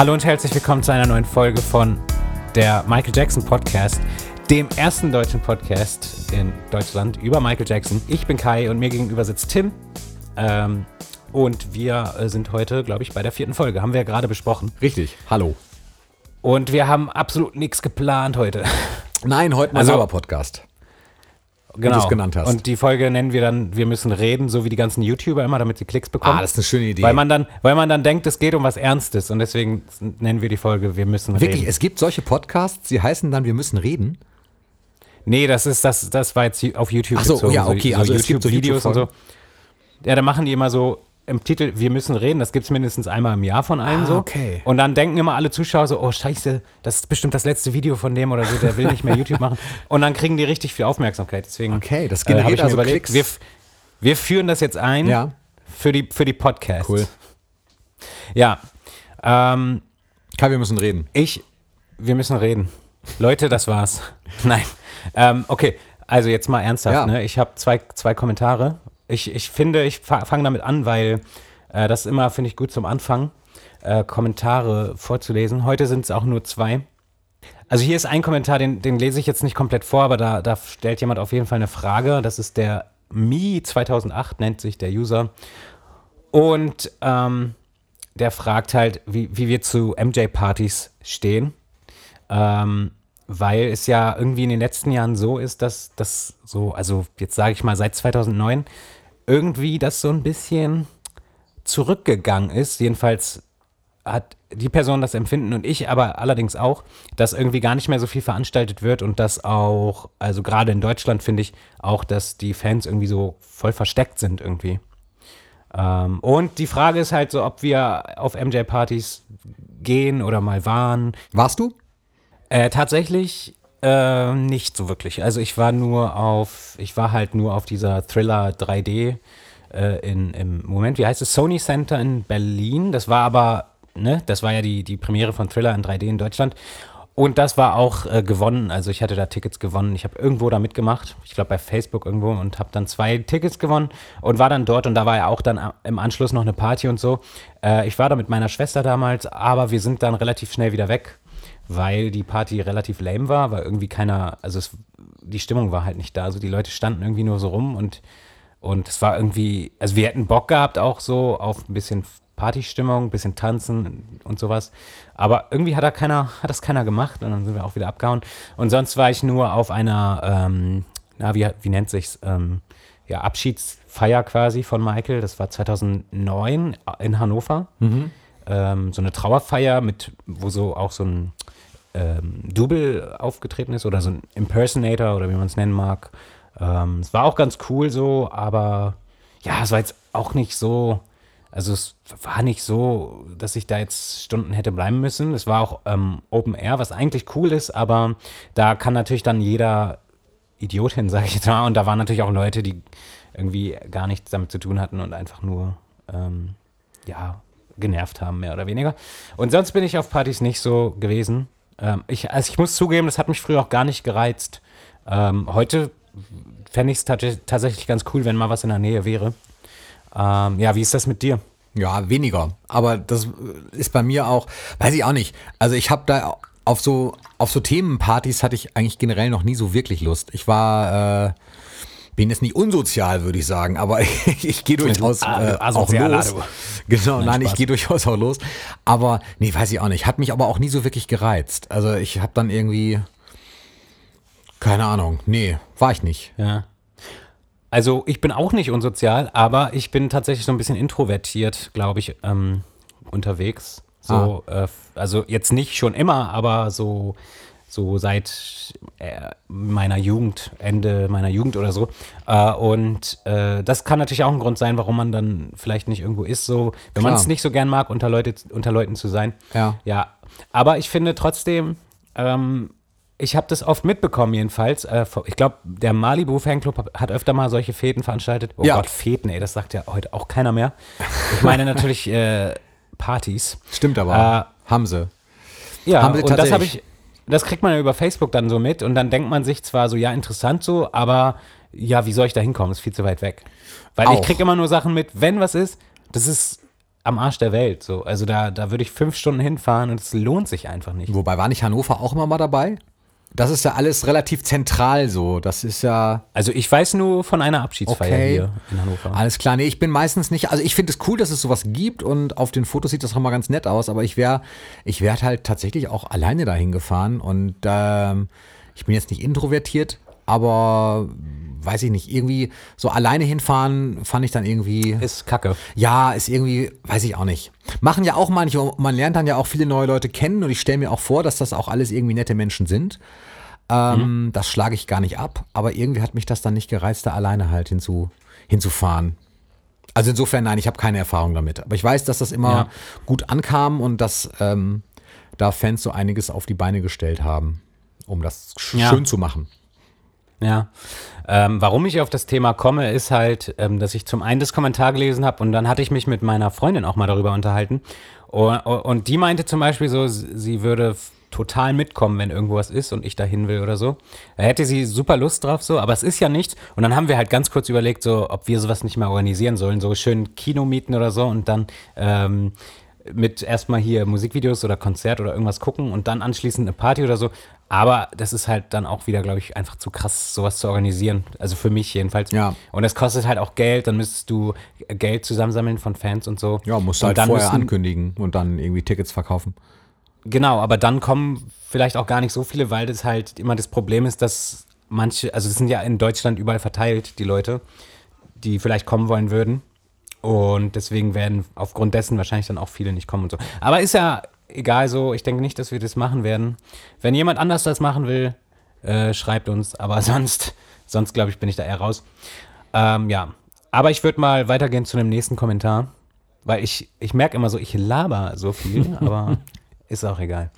Hallo und herzlich willkommen zu einer neuen Folge von der Michael Jackson Podcast, dem ersten deutschen Podcast in Deutschland über Michael Jackson. Ich bin Kai und mir gegenüber sitzt Tim. Ähm, und wir äh, sind heute, glaube ich, bei der vierten Folge. Haben wir ja gerade besprochen. Richtig. Hallo. Und wir haben absolut nichts geplant heute. Nein, heute mal Also- sauber Podcast. Genau. du es genannt hast. Und die Folge nennen wir dann, wir müssen reden, so wie die ganzen YouTuber immer, damit sie Klicks bekommen. Ah, das ist eine schöne Idee. weil man dann, weil man dann denkt, es geht um was Ernstes und deswegen nennen wir die Folge, wir müssen Wirklich, reden. es gibt solche Podcasts, die heißen dann, wir müssen reden. Nee, das ist das, das war jetzt auf YouTube Ach so, bezogen, ja, okay, also es gibt so YouTube-Videos und so. Ja, da machen die immer so im Titel, wir müssen reden, das gibt es mindestens einmal im Jahr von allen Ah, so. okay. Und dann denken immer alle Zuschauer so, oh scheiße, das ist bestimmt das letzte Video von dem oder so, der will nicht mehr YouTube machen. Und dann kriegen die richtig viel Aufmerksamkeit. Deswegen Okay, das äh, generiert hab ich also überlegt, Klicks. wir, wir führen das jetzt ein Ja. für die, für die Podcasts. Cool. Ja, ähm, Kai, wir müssen reden. ich, wir müssen reden. Leute, das war's. Nein. Ähm, okay, also jetzt mal ernsthaft. Ja. Ne? Ich habe zwei, zwei Kommentare. Ich, ich finde, ich fa- fange damit an, weil äh, das immer, finde ich, gut zum Anfang, äh, Kommentare vorzulesen. Heute sind es auch nur zwei. Also hier ist ein Kommentar, den, den lese ich jetzt nicht komplett vor, aber da, da stellt jemand auf jeden Fall eine Frage. Das ist der Mi2008, nennt sich der User. Und ähm, der fragt halt, wie, wie wir zu MJ-Partys stehen. Ähm, weil es ja irgendwie in den letzten Jahren so ist, dass das so, also jetzt sage ich mal seit 2009, irgendwie das so ein bisschen zurückgegangen ist. Jedenfalls hat die Person das Empfinden und ich aber allerdings auch, dass irgendwie gar nicht mehr so viel veranstaltet wird und dass auch, also gerade in Deutschland finde ich auch, dass die Fans irgendwie so voll versteckt sind irgendwie. Ähm, und die Frage ist halt so, ob wir auf MJ-Partys gehen oder mal waren. Warst du? Äh, tatsächlich äh, nicht so wirklich. Also ich war nur auf, ich war halt nur auf dieser Thriller 3D äh, in, im Moment, wie heißt es, Sony Center in Berlin. Das war aber, ne, das war ja die, die Premiere von Thriller in 3D in Deutschland. Und das war auch äh, gewonnen. Also ich hatte da Tickets gewonnen. Ich habe irgendwo da mitgemacht. Ich glaube bei Facebook irgendwo und habe dann zwei Tickets gewonnen und war dann dort. Und da war ja auch dann im Anschluss noch eine Party und so. Äh, ich war da mit meiner Schwester damals, aber wir sind dann relativ schnell wieder weg, weil die Party relativ lame war, weil irgendwie keiner, also es, die Stimmung war halt nicht da. Also die Leute standen irgendwie nur so rum und und es war irgendwie, also wir hätten Bock gehabt auch so auf ein bisschen Partystimmung, ein bisschen tanzen und sowas. Aber irgendwie hat da keiner, hat das keiner gemacht und dann sind wir auch wieder abgehauen. Und sonst war ich nur auf einer, ähm, na, wie, wie nennt sich's, ähm, ja, Abschiedsfeier quasi von Michael. Das war 2009 in Hannover. Ähm, so eine Trauerfeier mit, wo so auch so ein ähm, Double aufgetreten ist oder so ein Impersonator oder wie man es nennen mag. Ähm, es war auch ganz cool so, aber ja, es war jetzt auch nicht so, also es war nicht so, dass ich da jetzt Stunden hätte bleiben müssen. Es war auch ähm, Open Air, was eigentlich cool ist, aber da kann natürlich dann jeder Idiot hin, sage ich jetzt mal. Und da waren natürlich auch Leute, die irgendwie gar nichts damit zu tun hatten und einfach nur, ähm, ja, genervt haben, mehr oder weniger. Und sonst bin ich auf Partys nicht so gewesen. Ähm, ich, also ich muss zugeben, das hat mich früher auch gar nicht gereizt. Ähm, heute fände ich es tatsächlich ganz cool, wenn mal was in der Nähe wäre. Ähm, ja, wie ist das mit dir? Ja, weniger. Aber das ist bei mir auch, weiß ich auch nicht. Also ich habe da auf so, auf so Themenpartys hatte ich eigentlich generell noch nie so wirklich Lust. Ich war, äh, bin jetzt nicht unsozial, würde ich sagen, aber ich, ich gehe durchaus Ah, äh, auch los. Genau, Nein, nein, ich gehe durchaus auch los. Aber nee, weiß ich auch nicht. Hat mich aber auch nie so wirklich gereizt. Also ich habe dann irgendwie, keine Ahnung, nee, war ich nicht. Ja. Also ich bin auch nicht unsozial, aber ich bin tatsächlich so ein bisschen introvertiert, glaube ich, ähm, unterwegs. So, äh, also jetzt nicht schon immer, aber so, so seit äh, meiner Jugend, Ende meiner Jugend oder so. Äh, und äh, das kann natürlich auch ein Grund sein, warum man dann vielleicht nicht irgendwo ist, so, wenn man es nicht so gern mag, unter, Leute, unter Leuten zu sein. Ja. Ja, aber ich finde trotzdem, ähm, ich habe das oft mitbekommen jedenfalls. Äh, ich glaube, der Malibu Fanclub hat- hat öfter mal solche Fäden veranstaltet. Oh Ja. Gott, Fäden, ey, das sagt ja heute auch keiner mehr. Ich meine natürlich äh, Partys. Stimmt aber. haben sie. Ja, Haben sie und das habe ich, das kriegt man ja über Facebook dann so mit und dann denkt man sich zwar so, ja, interessant so, aber ja, wie soll ich da hinkommen? Ist viel zu weit weg. Weil ich Auch. kriege immer nur Sachen mit, wenn was ist, das ist am Arsch der Welt. So. Also da, da würde ich fünf Stunden hinfahren und es lohnt sich einfach nicht. Wobei war nicht Hannover auch immer mal dabei? Das ist ja alles relativ zentral so. Das ist ja. Also ich weiß nur von einer Abschiedsfeier Okay. hier in Hannover. Alles klar, nee, ich bin meistens nicht, also ich finde es cool, dass es sowas gibt und auf den Fotos sieht das auch mal ganz nett aus, aber ich wäre ich wär halt tatsächlich auch alleine dahin gefahren und ähm, ich bin jetzt nicht introvertiert, aber weiß ich nicht, irgendwie so alleine hinfahren fand ich dann irgendwie, Ist kacke. ja, ist irgendwie, weiß ich auch nicht. Machen ja auch manche, man lernt dann ja auch viele neue Leute kennen und ich stelle mir auch vor, dass das auch alles irgendwie nette Menschen sind. Ähm, Das schlage ich gar nicht ab, aber irgendwie hat mich das dann nicht gereizt, da alleine halt hinzu, hinzufahren. Also insofern, nein, ich habe keine Erfahrung damit. Aber ich weiß, dass das immer Ja. gut ankam und dass ähm, da Fans so einiges auf die Beine gestellt haben, um das sch Ja. schön zu machen. Ja. Ähm, warum ich auf das Thema komme, ist halt, ähm, dass ich zum einen das Kommentar gelesen habe und dann hatte ich mich mit meiner Freundin auch mal darüber unterhalten. Und, und die meinte zum Beispiel so, sie würde total mitkommen, wenn irgendwo was ist und ich dahin will oder so. Da hätte sie super Lust drauf, so, aber es ist ja nichts. Und dann haben wir halt ganz kurz überlegt, so, ob wir sowas nicht mal organisieren sollen, so schön Kino mieten oder so und dann ähm, mit erstmal hier Musikvideos oder Konzert oder irgendwas gucken und dann anschließend eine Party oder so. Aber das ist halt dann auch wieder, glaube ich, einfach zu krass, sowas zu organisieren. Also für mich jedenfalls. Ja. Und es kostet halt auch Geld, dann müsstest du Geld zusammensammeln von Fans und so. Ja, musst du halt dann vorher müssen- ankündigen und dann irgendwie Tickets verkaufen. Genau, aber dann kommen vielleicht auch gar nicht so viele, weil das halt immer das Problem ist, dass manche, also es sind ja in Deutschland überall verteilt, die Leute, die vielleicht kommen wollen würden. Und deswegen werden aufgrund dessen wahrscheinlich dann auch viele nicht kommen und so. Aber ist ja egal so, ich denke nicht, dass wir das machen werden. Wenn jemand anders das machen will, äh, schreibt uns, aber sonst, sonst glaube ich, bin ich da eher raus. Ähm, ja, aber ich würde mal weitergehen zu dem nächsten Kommentar, weil ich, ich merke immer so, ich laber so viel, aber ist auch egal.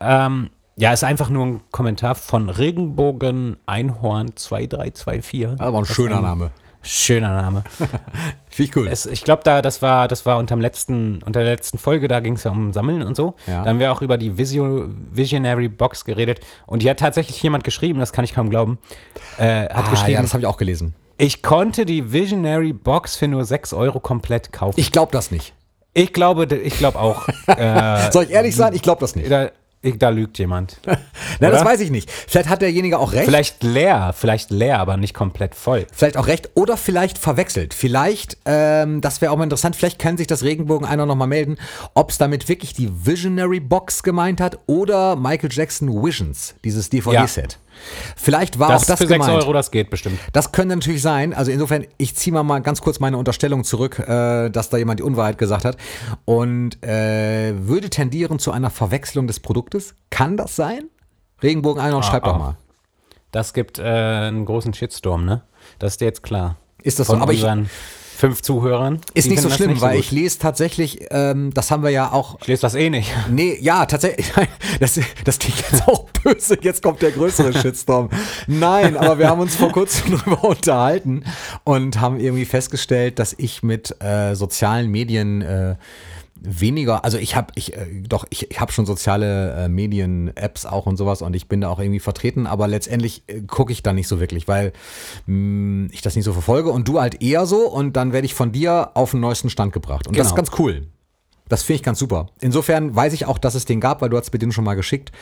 Ähm, ja, ist einfach nur ein Kommentar von Regenbogen Einhorn 2324. Aber ein Das schöner Name. Schöner Name. Finde ich cool. Es, ich glaube, da, das war, das war unterm letzten, unter der letzten Folge, da ging es ja um Sammeln und so. Ja. Da haben wir auch über die Visio, Visionary Box geredet. Und die hat tatsächlich jemand geschrieben, das kann ich kaum glauben. Äh, hat ah, geschrieben, ja, das habe ich auch gelesen. ich konnte die Visionary Box für nur 6 Euro komplett kaufen. Ich glaube das nicht. Glaube, ich glaube auch. äh, Soll ich ehrlich sein? Ich glaube das nicht. da, ich, da lügt jemand. Na, das weiß ich nicht. Vielleicht hat derjenige auch recht. Vielleicht leer, vielleicht leer, aber nicht komplett voll. Vielleicht auch recht oder vielleicht verwechselt. Vielleicht, ähm, das wäre auch mal interessant, vielleicht kann sich das Regenbogen einer nochmal melden, ob es damit wirklich die Visionary Box gemeint hat oder Michael Jackson Visions, dieses DVD-Set. Vielleicht war Das, auch das für 6 gemeint. Euro, das geht bestimmt. Das könnte natürlich sein. Also insofern, ich ziehe mal, mal ganz kurz meine Unterstellung zurück, äh, dass da jemand die Unwahrheit gesagt hat und äh, würde tendieren zu einer Verwechslung des Produktes. Kann das sein? Regenbogen Einhorn, schreib doch ah. mal. Das gibt äh, einen großen Shitstorm, ne? Das ist dir jetzt klar. Ist das so? Von Aber ich, fünf Zuhörern. ist nicht so schlimm, nicht so weil gut. ich lese tatsächlich, ähm, das haben wir ja auch Ich lese das eh nicht. Nee, ja, tatsächlich. Das, das klingt jetzt auch böse. Jetzt kommt der größere Shitstorm. Nein, aber wir haben uns vor kurzem darüber unterhalten und haben irgendwie festgestellt, dass ich mit äh, sozialen Medien äh, weniger, also ich habe, ich, äh, doch, ich, ich habe schon soziale äh, Medien-Apps auch und sowas und ich bin da auch irgendwie vertreten, aber letztendlich äh, gucke ich da nicht so wirklich, weil mh, ich das nicht so verfolge und du halt eher so und dann werde ich von dir auf den neuesten Stand gebracht. Und das ist Genau. ganz cool. Das finde ich ganz super. Insofern weiß ich auch, dass es den gab, weil du hast mir den schon mal geschickt,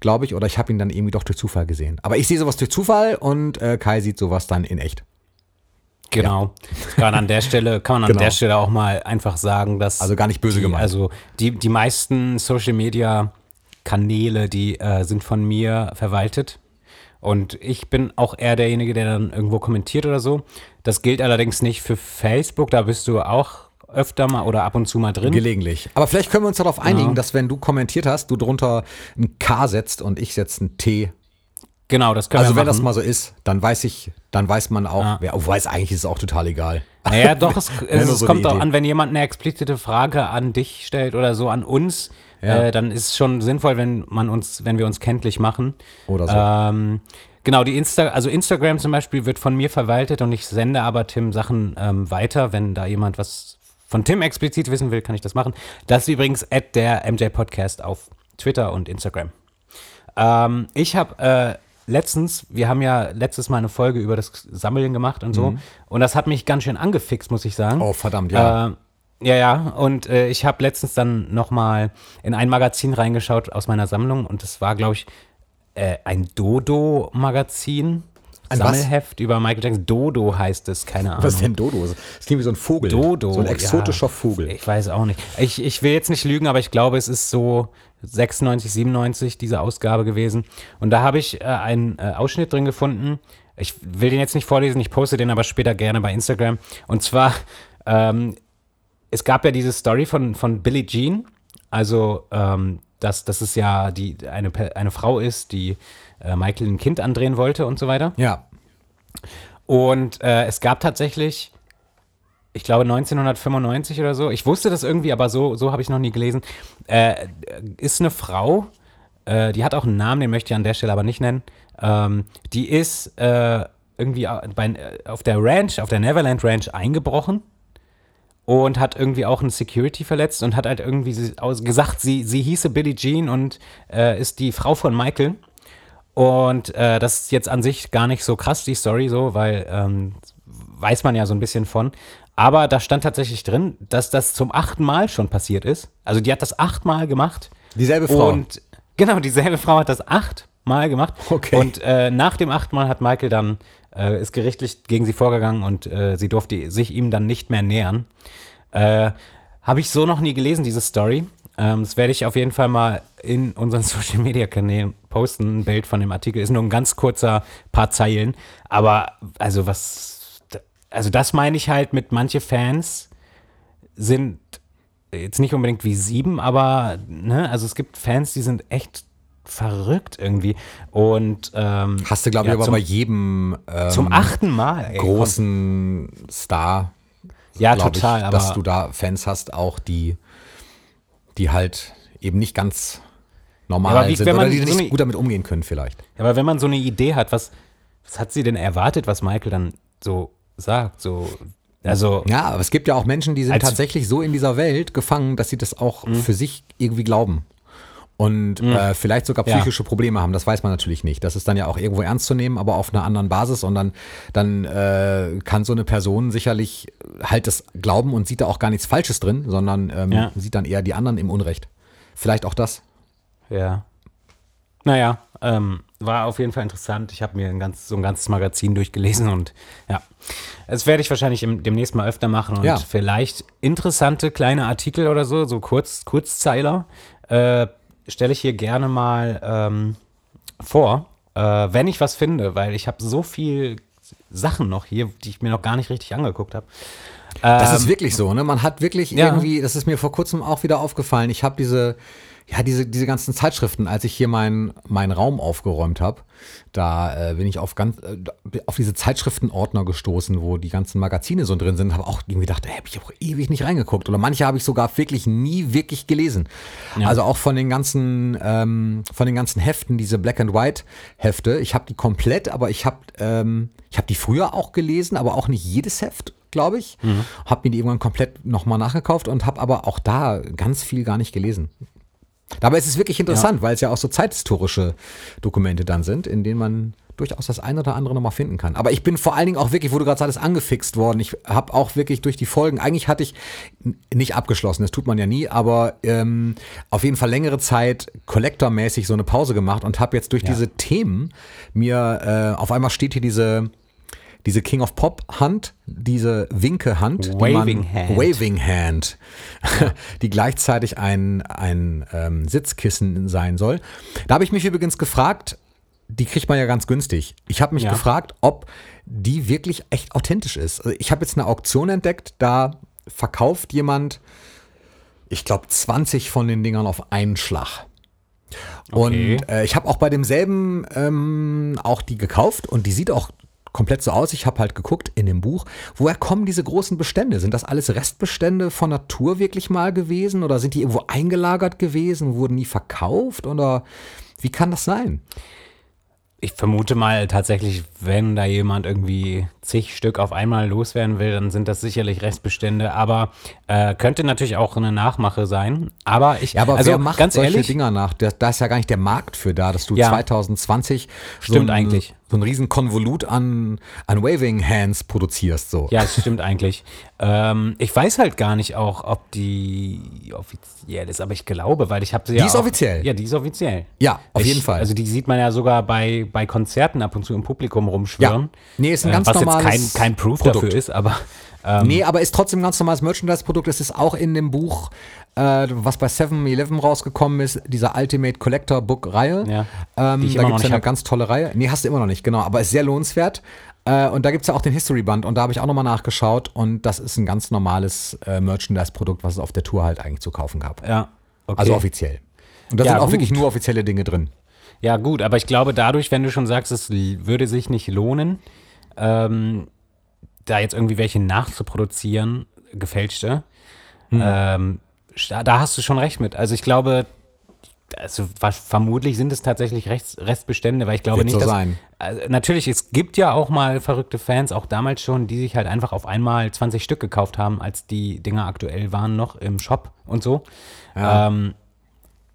glaube ich, oder ich habe ihn dann irgendwie doch durch Zufall gesehen. Aber ich sehe sowas durch Zufall und äh, Kai sieht sowas dann in echt. Genau. Gerade an der Stelle kann man an Genau. der Stelle auch mal einfach sagen, dass. Also gar nicht böse die, gemeint. Also die, die meisten Social Media Kanäle, die äh, sind von mir verwaltet. Und ich bin auch eher derjenige, der dann irgendwo kommentiert oder so. Das gilt allerdings nicht für Facebook, da bist du auch öfter mal oder ab und zu mal drin. Gelegentlich. Aber vielleicht können wir uns darauf einigen, Ja. dass wenn du kommentiert hast, du drunter ein K setzt und ich setze ein T. genau, das können Also wir wenn das mal so ist, dann weiß ich, dann weiß man auch, Ja. wer, oh, weiß eigentlich ist es auch total egal. Naja, doch, es, es, es so kommt auch an, wenn jemand eine explizite Frage an dich stellt oder so an uns, Ja. äh, dann ist es schon sinnvoll, wenn man uns, wenn wir uns kenntlich machen. Oder so. Ähm, genau, die Insta, also Instagram zum Beispiel wird von mir verwaltet und ich sende aber Tim Sachen ähm, weiter, wenn da jemand was von Tim explizit wissen will, kann ich das machen. Das ist übrigens at der MJ Podcast auf Twitter und Instagram. Ähm, ich habe äh, letztens, wir haben ja letztes Mal eine Folge über das Sammeln gemacht und so. Und das hat mich ganz schön angefixt, muss ich sagen. Oh, verdammt, ja. Äh, Ja, ja, und äh, ich habe letztens dann nochmal in ein Magazin reingeschaut aus meiner Sammlung und das war, glaube ich, äh, ein Dodo-Magazin. Ein was? Sammelheft über Michael Jackson. Dodo heißt es, keine Ahnung. Was ist denn Dodo? Das klingt wie so ein Vogel. Dodo. So ein exotischer ja, Vogel. Ich weiß auch nicht. Ich, ich will jetzt nicht lügen, aber ich glaube, es ist so 96, 97 diese Ausgabe gewesen. Und da habe ich äh, einen äh, Ausschnitt drin gefunden. Ich will den jetzt nicht vorlesen, ich poste den aber später gerne bei Instagram. Und zwar, ähm, es gab ja diese Story von, von Billie Jean. Also, ähm, dass, dass es ja die, eine, eine Frau ist, die äh, Michael ein Kind andrehen wollte und so weiter. Ja. Und äh, es gab tatsächlich, ich glaube 1995 oder so, ich wusste das irgendwie, aber so, so habe ich noch nie gelesen, äh, ist eine Frau, äh, die hat auch einen Namen, den möchte ich an der Stelle aber nicht nennen, ähm, die ist äh, irgendwie bei, auf der Ranch, auf der Neverland Ranch eingebrochen und hat irgendwie auch einen Security verletzt und hat halt irgendwie gesagt, sie, sie hieße Billie Jean und äh, ist die Frau von Michael. Und äh, das ist jetzt an sich gar nicht so krass, die Story so, weil ähm, weiß man ja so ein bisschen von. Aber da stand tatsächlich drin, dass das zum achten Mal schon passiert ist. Also die hat das achtmal gemacht. Dieselbe Frau. Und genau, dieselbe Frau hat das achtmal gemacht. Okay. Und äh, nach dem achtmal hat Michael dann, äh, ist gerichtlich gegen sie vorgegangen und äh, sie durfte sich ihm dann nicht mehr nähern. Äh, Habe ich so noch nie gelesen, diese Story. Ähm, das werde ich auf jeden Fall mal in unseren Social Media Kanälen posten. Ein Bild von dem Artikel ist nur ein ganz kurzer paar Zeilen. Aber also was, also das meine ich halt mit manche Fans sind jetzt nicht unbedingt wie sieben, aber ne, also es gibt Fans, die sind echt verrückt irgendwie. Und ähm, Hast du, glaube ich, ja, aber zum, bei jedem ähm, zum achten Mal. Ey, großen Star. Ja, total, Ich, aber- dass du da Fans hast, auch die, die halt eben nicht ganz normal aber wie- sind wenn oder die so nicht gut damit umgehen können vielleicht. Aber wenn man so eine Idee hat, was, was hat sie denn erwartet, was Michael dann so sagt? So, also, Ja, aber es gibt ja auch Menschen, die sind tatsächlich so in dieser Welt gefangen, dass sie das auch für sich irgendwie glauben. Und äh, vielleicht sogar Ja. psychische Probleme haben, das weiß man natürlich nicht. Das ist dann ja auch irgendwo ernst zu nehmen, aber auf einer anderen Basis. Und dann, dann äh, kann so eine Person sicherlich halt das glauben und sieht da auch gar nichts Falsches drin, sondern ähm, Ja. sieht dann eher die anderen im Unrecht. Vielleicht auch das. ja. Naja, ähm, war auf jeden Fall interessant. Ich habe mir ein ganz, so ein ganzes Magazin durchgelesen und ja, das werde ich wahrscheinlich im, demnächst mal öfter machen und Ja. vielleicht interessante kleine Artikel oder so, so Kurz, Kurzzeiler, äh, stelle ich hier gerne mal ähm, vor, äh, wenn ich was finde, weil ich habe so viel Sachen noch hier, die ich mir noch gar nicht richtig angeguckt habe. Das ist wirklich so, ne? Man hat wirklich Ähm, ja. irgendwie, das ist mir vor kurzem auch wieder aufgefallen. Ich habe diese, ja, diese, diese ganzen Zeitschriften, als ich hier meinen meinen Raum aufgeräumt habe, da äh, bin ich auf ganz, äh, auf diese Zeitschriftenordner gestoßen, wo die ganzen Magazine so drin sind. Habe auch irgendwie gedacht, da habe ich auch ewig nicht reingeguckt. Oder manche habe ich sogar wirklich nie wirklich gelesen. Also auch von den ganzen, ähm, von den ganzen Heften, diese Black and White Hefte. Ich habe die komplett, aber ich habe, ähm, ich habe die früher auch gelesen, aber auch nicht jedes Heft glaube ich. Mhm. Habe mir die irgendwann komplett nochmal nachgekauft und habe aber auch da ganz viel gar nicht gelesen. Dabei ist es wirklich interessant, weil es ja auch so zeithistorische Dokumente dann sind, in denen man durchaus das eine oder andere nochmal finden kann. Aber ich bin vor allen Dingen auch wirklich, wo du gerade sagtest, angefixt worden. Ich habe auch wirklich durch die Folgen, eigentlich hatte ich nicht abgeschlossen, das tut man ja nie, aber ähm, auf jeden Fall längere Zeit kollektormäßig so eine Pause gemacht und habe jetzt durch Ja. diese Themen mir, äh, auf einmal steht hier diese, diese King of Pop Hand, diese Winke Hand, Waving man, Hand. Waving Hand, die gleichzeitig ein, ein ähm, Sitzkissen sein soll. Da habe ich mich übrigens gefragt, die kriegt man ja ganz günstig. Ich habe mich Ja. gefragt, ob die wirklich echt authentisch ist. Also ich habe jetzt eine Auktion entdeckt, da verkauft jemand, ich glaube, 20 von den Dingern auf einen Schlag. Okay. Und äh, ich habe auch bei demselben ähm, auch die gekauft und die sieht auch komplett so aus. Ich habe halt geguckt in dem Buch, woher kommen diese großen Bestände? Sind das alles Restbestände von Natur wirklich mal gewesen oder sind die irgendwo eingelagert gewesen, wurden nie verkauft oder wie kann das sein? Ich vermute mal tatsächlich, wenn da jemand irgendwie zig Stück auf einmal loswerden will, dann sind das sicherlich Restbestände, aber äh, könnte natürlich auch eine Nachmache sein. Aber ich, Ja, aber also wer macht ganz solche ehrlich, Dinger nach? Da, da ist ja gar nicht der Markt für da, dass du Ja. 2020 so Stimmt ein, eigentlich. So ein riesen Konvolut an, an Waving Hands produzierst. So. Ja, das stimmt eigentlich. Ähm, ich weiß halt gar nicht auch, ob die offiziell ist, aber ich glaube, weil ich habe sie die ja ist auch, offiziell. Ja, die ist offiziell. Ja, auf ich, jeden Fall. Also die sieht man ja sogar bei, bei Konzerten ab und zu im Publikum rumschwirren. Ja. Nee, ist ein Äh, ganz was jetzt normales kein, kein Proof Produkt. dafür ist, aber ähm, nee, aber ist trotzdem ein ganz normales Merchandise-Produkt. Es ist auch in dem Buch, äh, was bei 7-Eleven rausgekommen ist, dieser Ultimate Collector Book-Reihe. Ja, ähm, da gibt es nicht eine hab. ganz tolle Reihe. Nee, hast du immer noch nicht, genau. Aber ist sehr lohnenswert. Äh, und da gibt es ja auch den History-Band und da habe ich auch nochmal nachgeschaut und das ist ein ganz normales äh, Merchandise-Produkt, was es auf der Tour halt eigentlich zu kaufen gab. ja. Okay. Also offiziell. Und da Ja, sind auch gut. wirklich nur offizielle Dinge drin. Ja, gut, aber ich glaube, dadurch, wenn du schon sagst, es würde sich nicht lohnen, ähm, da jetzt irgendwie welche nachzuproduzieren, gefälschte, Hm. ähm, da, hast du schon recht mit. Also ich glaube, also vermutlich sind es tatsächlich Rechts, Restbestände, weil ich glaube Wird nicht, so dass. sein. Also natürlich, es gibt ja auch mal verrückte Fans, auch damals schon, die sich halt einfach auf einmal 20 Stück gekauft haben, als die Dinger aktuell waren noch im Shop und so. Ja. Ähm,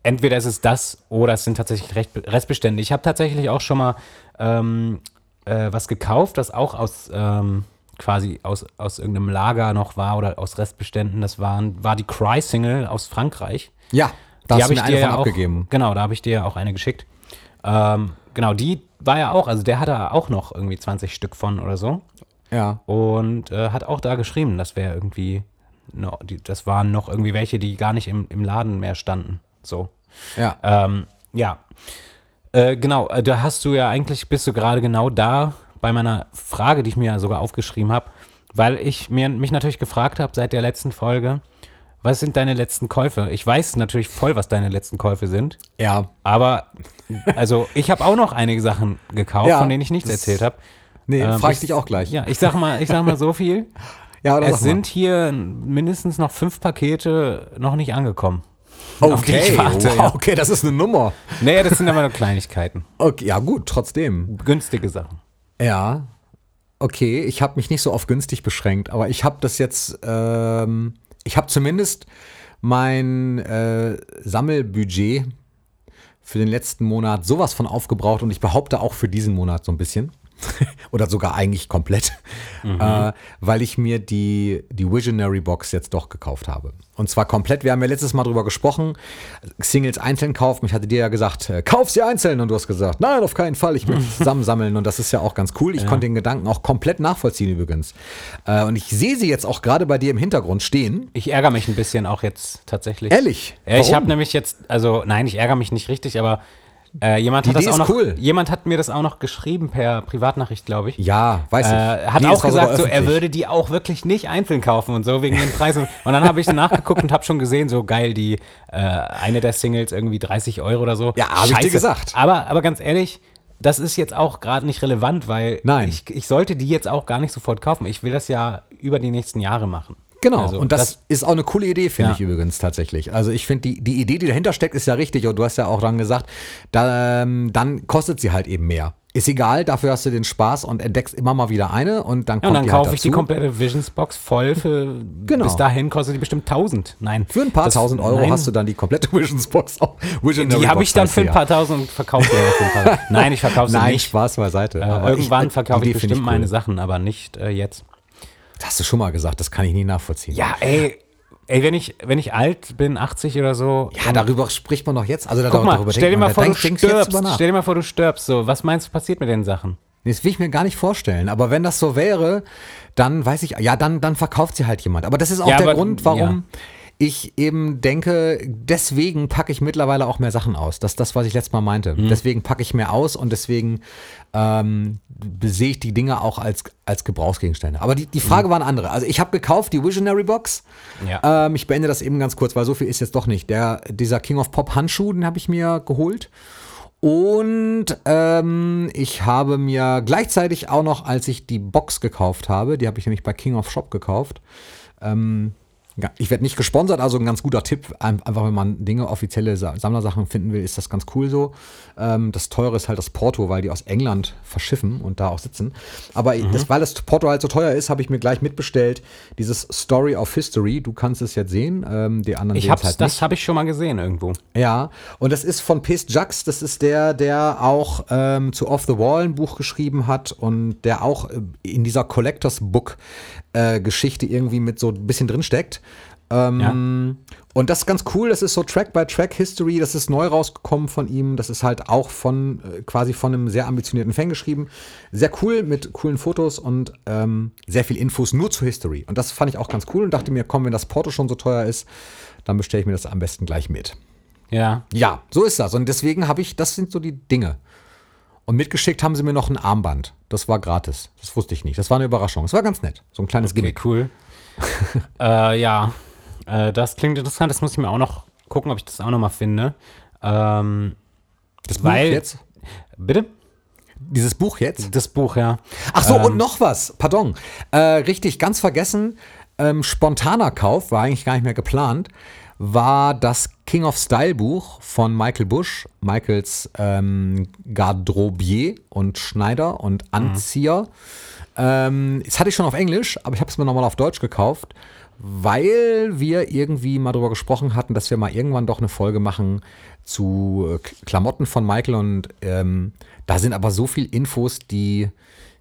entweder ist es das oder es sind tatsächlich Restbestände. Ich habe tatsächlich auch schon mal ähm, äh, was gekauft, das auch aus ähm, quasi aus, aus irgendeinem Lager noch war oder aus Restbeständen. Das waren, war die Cry-Single aus Frankreich. Ja, da habe ich dir ja auch, abgegeben. Genau, da habe ich dir ja auch eine geschickt. Ähm, genau, die war ja auch, also der hatte auch noch irgendwie 20 Stück von oder so. Ja. Und äh, hat auch da geschrieben, das wäre irgendwie, no, die, das waren noch irgendwie welche, die gar nicht im, im Laden mehr standen. So. Ja. Ähm, ja. Äh, genau, äh, da hast du ja eigentlich, bist du gerade genau da bei meiner Frage, die ich mir ja sogar aufgeschrieben habe, weil ich mir, mich natürlich gefragt habe seit der letzten Folge, was sind deine letzten Käufe? Ich weiß natürlich voll, was deine letzten Käufe sind, Ja. aber also ich habe auch noch einige Sachen gekauft, Ja, von denen ich nichts erzählt habe. Nee, Ähm, frag ich ich- dich auch gleich. Ja, ich sag mal, ich sag mal so viel. Ja, oder Es sind hier mindestens noch fünf Pakete noch nicht angekommen. Okay, warte, wow, ja. okay, das ist eine Nummer. Nee, das sind aber nur Kleinigkeiten. Okay, ja gut, trotzdem. Günstige Sachen. Ja, okay, ich habe mich nicht so auf günstig beschränkt, aber ich habe das jetzt, ähm, ich habe zumindest mein äh, Sammelbudget für den letzten Monat sowas von aufgebraucht und ich behaupte auch für diesen Monat so ein bisschen. Oder sogar eigentlich komplett, äh, weil ich mir die, die Visionary Box jetzt doch gekauft habe. Und zwar komplett, wir haben ja letztes Mal drüber gesprochen, Singles einzeln kaufen. Ich hatte dir ja gesagt, äh, kauf sie einzeln und du hast gesagt, nein, auf keinen Fall, ich möchte zusammen sammeln und das ist ja auch ganz cool. Ich konnte den Gedanken auch komplett nachvollziehen übrigens. Äh, und ich sehe sie jetzt auch gerade bei dir im Hintergrund stehen. Ich ärgere mich ein bisschen auch jetzt tatsächlich. Ehrlich? Ja, ich habe nämlich jetzt, also nein, ich ärgere mich nicht richtig, aber äh, jemand Die hat das auch noch, cool. jemand hat mir das auch noch geschrieben per Privatnachricht, glaube ich. Ja, weiß ich. Äh, hat Nee, auch gesagt, so, er würde die auch wirklich nicht einzeln kaufen und so wegen den Preisen. Und dann habe ich nachgeguckt und habe schon gesehen, so geil, die äh, eine der Singles irgendwie 30 Euro oder so. Ja, hab ich dir gesagt. Aber, aber ganz ehrlich, das ist jetzt auch gerade nicht relevant, weil Nein. Ich, ich sollte die jetzt auch gar nicht sofort kaufen. Ich will das ja über die nächsten Jahre machen. Genau, Also, und das, ist auch eine coole Idee, finde Ja. ich übrigens tatsächlich. Also ich finde, die, die Idee, die dahinter steckt, ist ja richtig. Und du hast ja auch dann gesagt, da, ähm, dann kostet sie halt eben mehr. Ist egal, dafür hast du den Spaß und entdeckst immer mal wieder eine und dann Ja, und kommt dann kaufe halt ich die komplette Visionsbox voll für. Genau. Bis dahin kostet die bestimmt 1000. Nein. Für ein paar Das- tausend Euro nein. hast du dann die komplette Visionsbox. auch. Visionary Die habe Box ich dann für ein paar tausend paar. Nein, ich verkaufe sie Nein, nicht. Spaß beiseite. Äh, irgendwann ich- verkaufe ich finde bestimmt cool. meine Sachen, aber nicht äh, jetzt. Das hast du schon mal gesagt, das kann ich nie nachvollziehen. Ja, ey, ey, wenn ich, wenn ich alt bin, 80 oder so. Ja, darüber spricht man doch jetzt. Also Guck darüber mal, stell dir mal vor, du stirbst. Stell dir mal vor, du stirbst. So, was meinst du, passiert mit den Sachen? Nee, Das will ich mir gar nicht vorstellen. Aber wenn das so wäre, dann weiß ich, ja, dann, dann verkauft sie halt jemand. Aber das ist auch Ja, der aber- Grund, warum ich eben denke, deswegen packe ich mittlerweile auch mehr Sachen aus. Das ist das, was ich letztes Mal meinte. Mhm. Deswegen packe ich mehr aus und deswegen ähm, sehe ich die Dinge auch als, als Gebrauchsgegenstände. Aber die, die Frage war eine andere. Also ich habe gekauft die Visionary Box. Mhm. Ja. Ähm, ich beende das eben ganz kurz, weil so viel ist jetzt doch nicht. Der, dieser King of Pop Handschuh, den habe ich mir geholt. Und ähm, ich habe mir gleichzeitig auch noch, als ich die Box gekauft habe, die habe ich nämlich bei King of Shop gekauft, Ja, ich werde nicht gesponsert, also ein ganz guter Tipp. Ein- Einfach, wenn man Dinge, offizielle Sa- Sammlersachen finden will, ist das ganz cool so. Ähm, das teure ist halt das Porto, weil die aus England verschiffen und da auch sitzen. Aber das, weil das Porto halt so teuer ist, habe ich mir gleich mitbestellt. Dieses Story of History. Du kannst es jetzt sehen. Ähm, die anderen Ich hab's, es halt das habe ich schon mal gesehen irgendwo. Ja, und das ist von Pest Jacques, das ist der, der auch ähm, zu Off the Wall ein Buch geschrieben hat und der auch äh, in dieser Collectors Book äh, Geschichte irgendwie mit so ein bisschen drin steckt. Ähm, Und das ist ganz cool, das ist so Track-by-Track-History, das ist neu rausgekommen von ihm, das ist halt auch von, äh, quasi von einem sehr ambitionierten Fan geschrieben. Sehr cool, mit coolen Fotos und ähm, sehr viel Infos nur zur History. Und das fand ich auch ganz cool und dachte mir, komm, wenn das Porto schon so teuer ist, dann bestelle ich mir das am besten gleich mit. Ja. Ja, so ist das. Und deswegen habe ich, das sind so die Dinge. Und mitgeschickt haben sie mir noch ein Armband. Das war gratis. Das wusste ich nicht. Das war eine Überraschung. Es war ganz nett. So ein kleines Okay, Gimmick. cool. äh, ja, äh, das klingt interessant. Das muss ich mir auch noch gucken, ob ich das auch noch mal finde. Ähm, Das Buch weil- jetzt? bitte? Dieses Buch jetzt? Das Buch, ja. Ach so, Ähm. und noch was. Pardon. Äh, richtig, ganz vergessen. Ähm, spontaner Kauf, war eigentlich gar nicht mehr geplant, war das King of Style Buch von Michael Bush, Michaels ähm, Garderobier und Schneider und Anzieher. Ähm, das hatte ich schon auf Englisch, aber ich habe es mir nochmal auf Deutsch gekauft, weil wir irgendwie mal drüber gesprochen hatten, dass wir mal irgendwann doch eine Folge machen zu äh, Klamotten von Michael und ähm, da sind aber so viel Infos, die,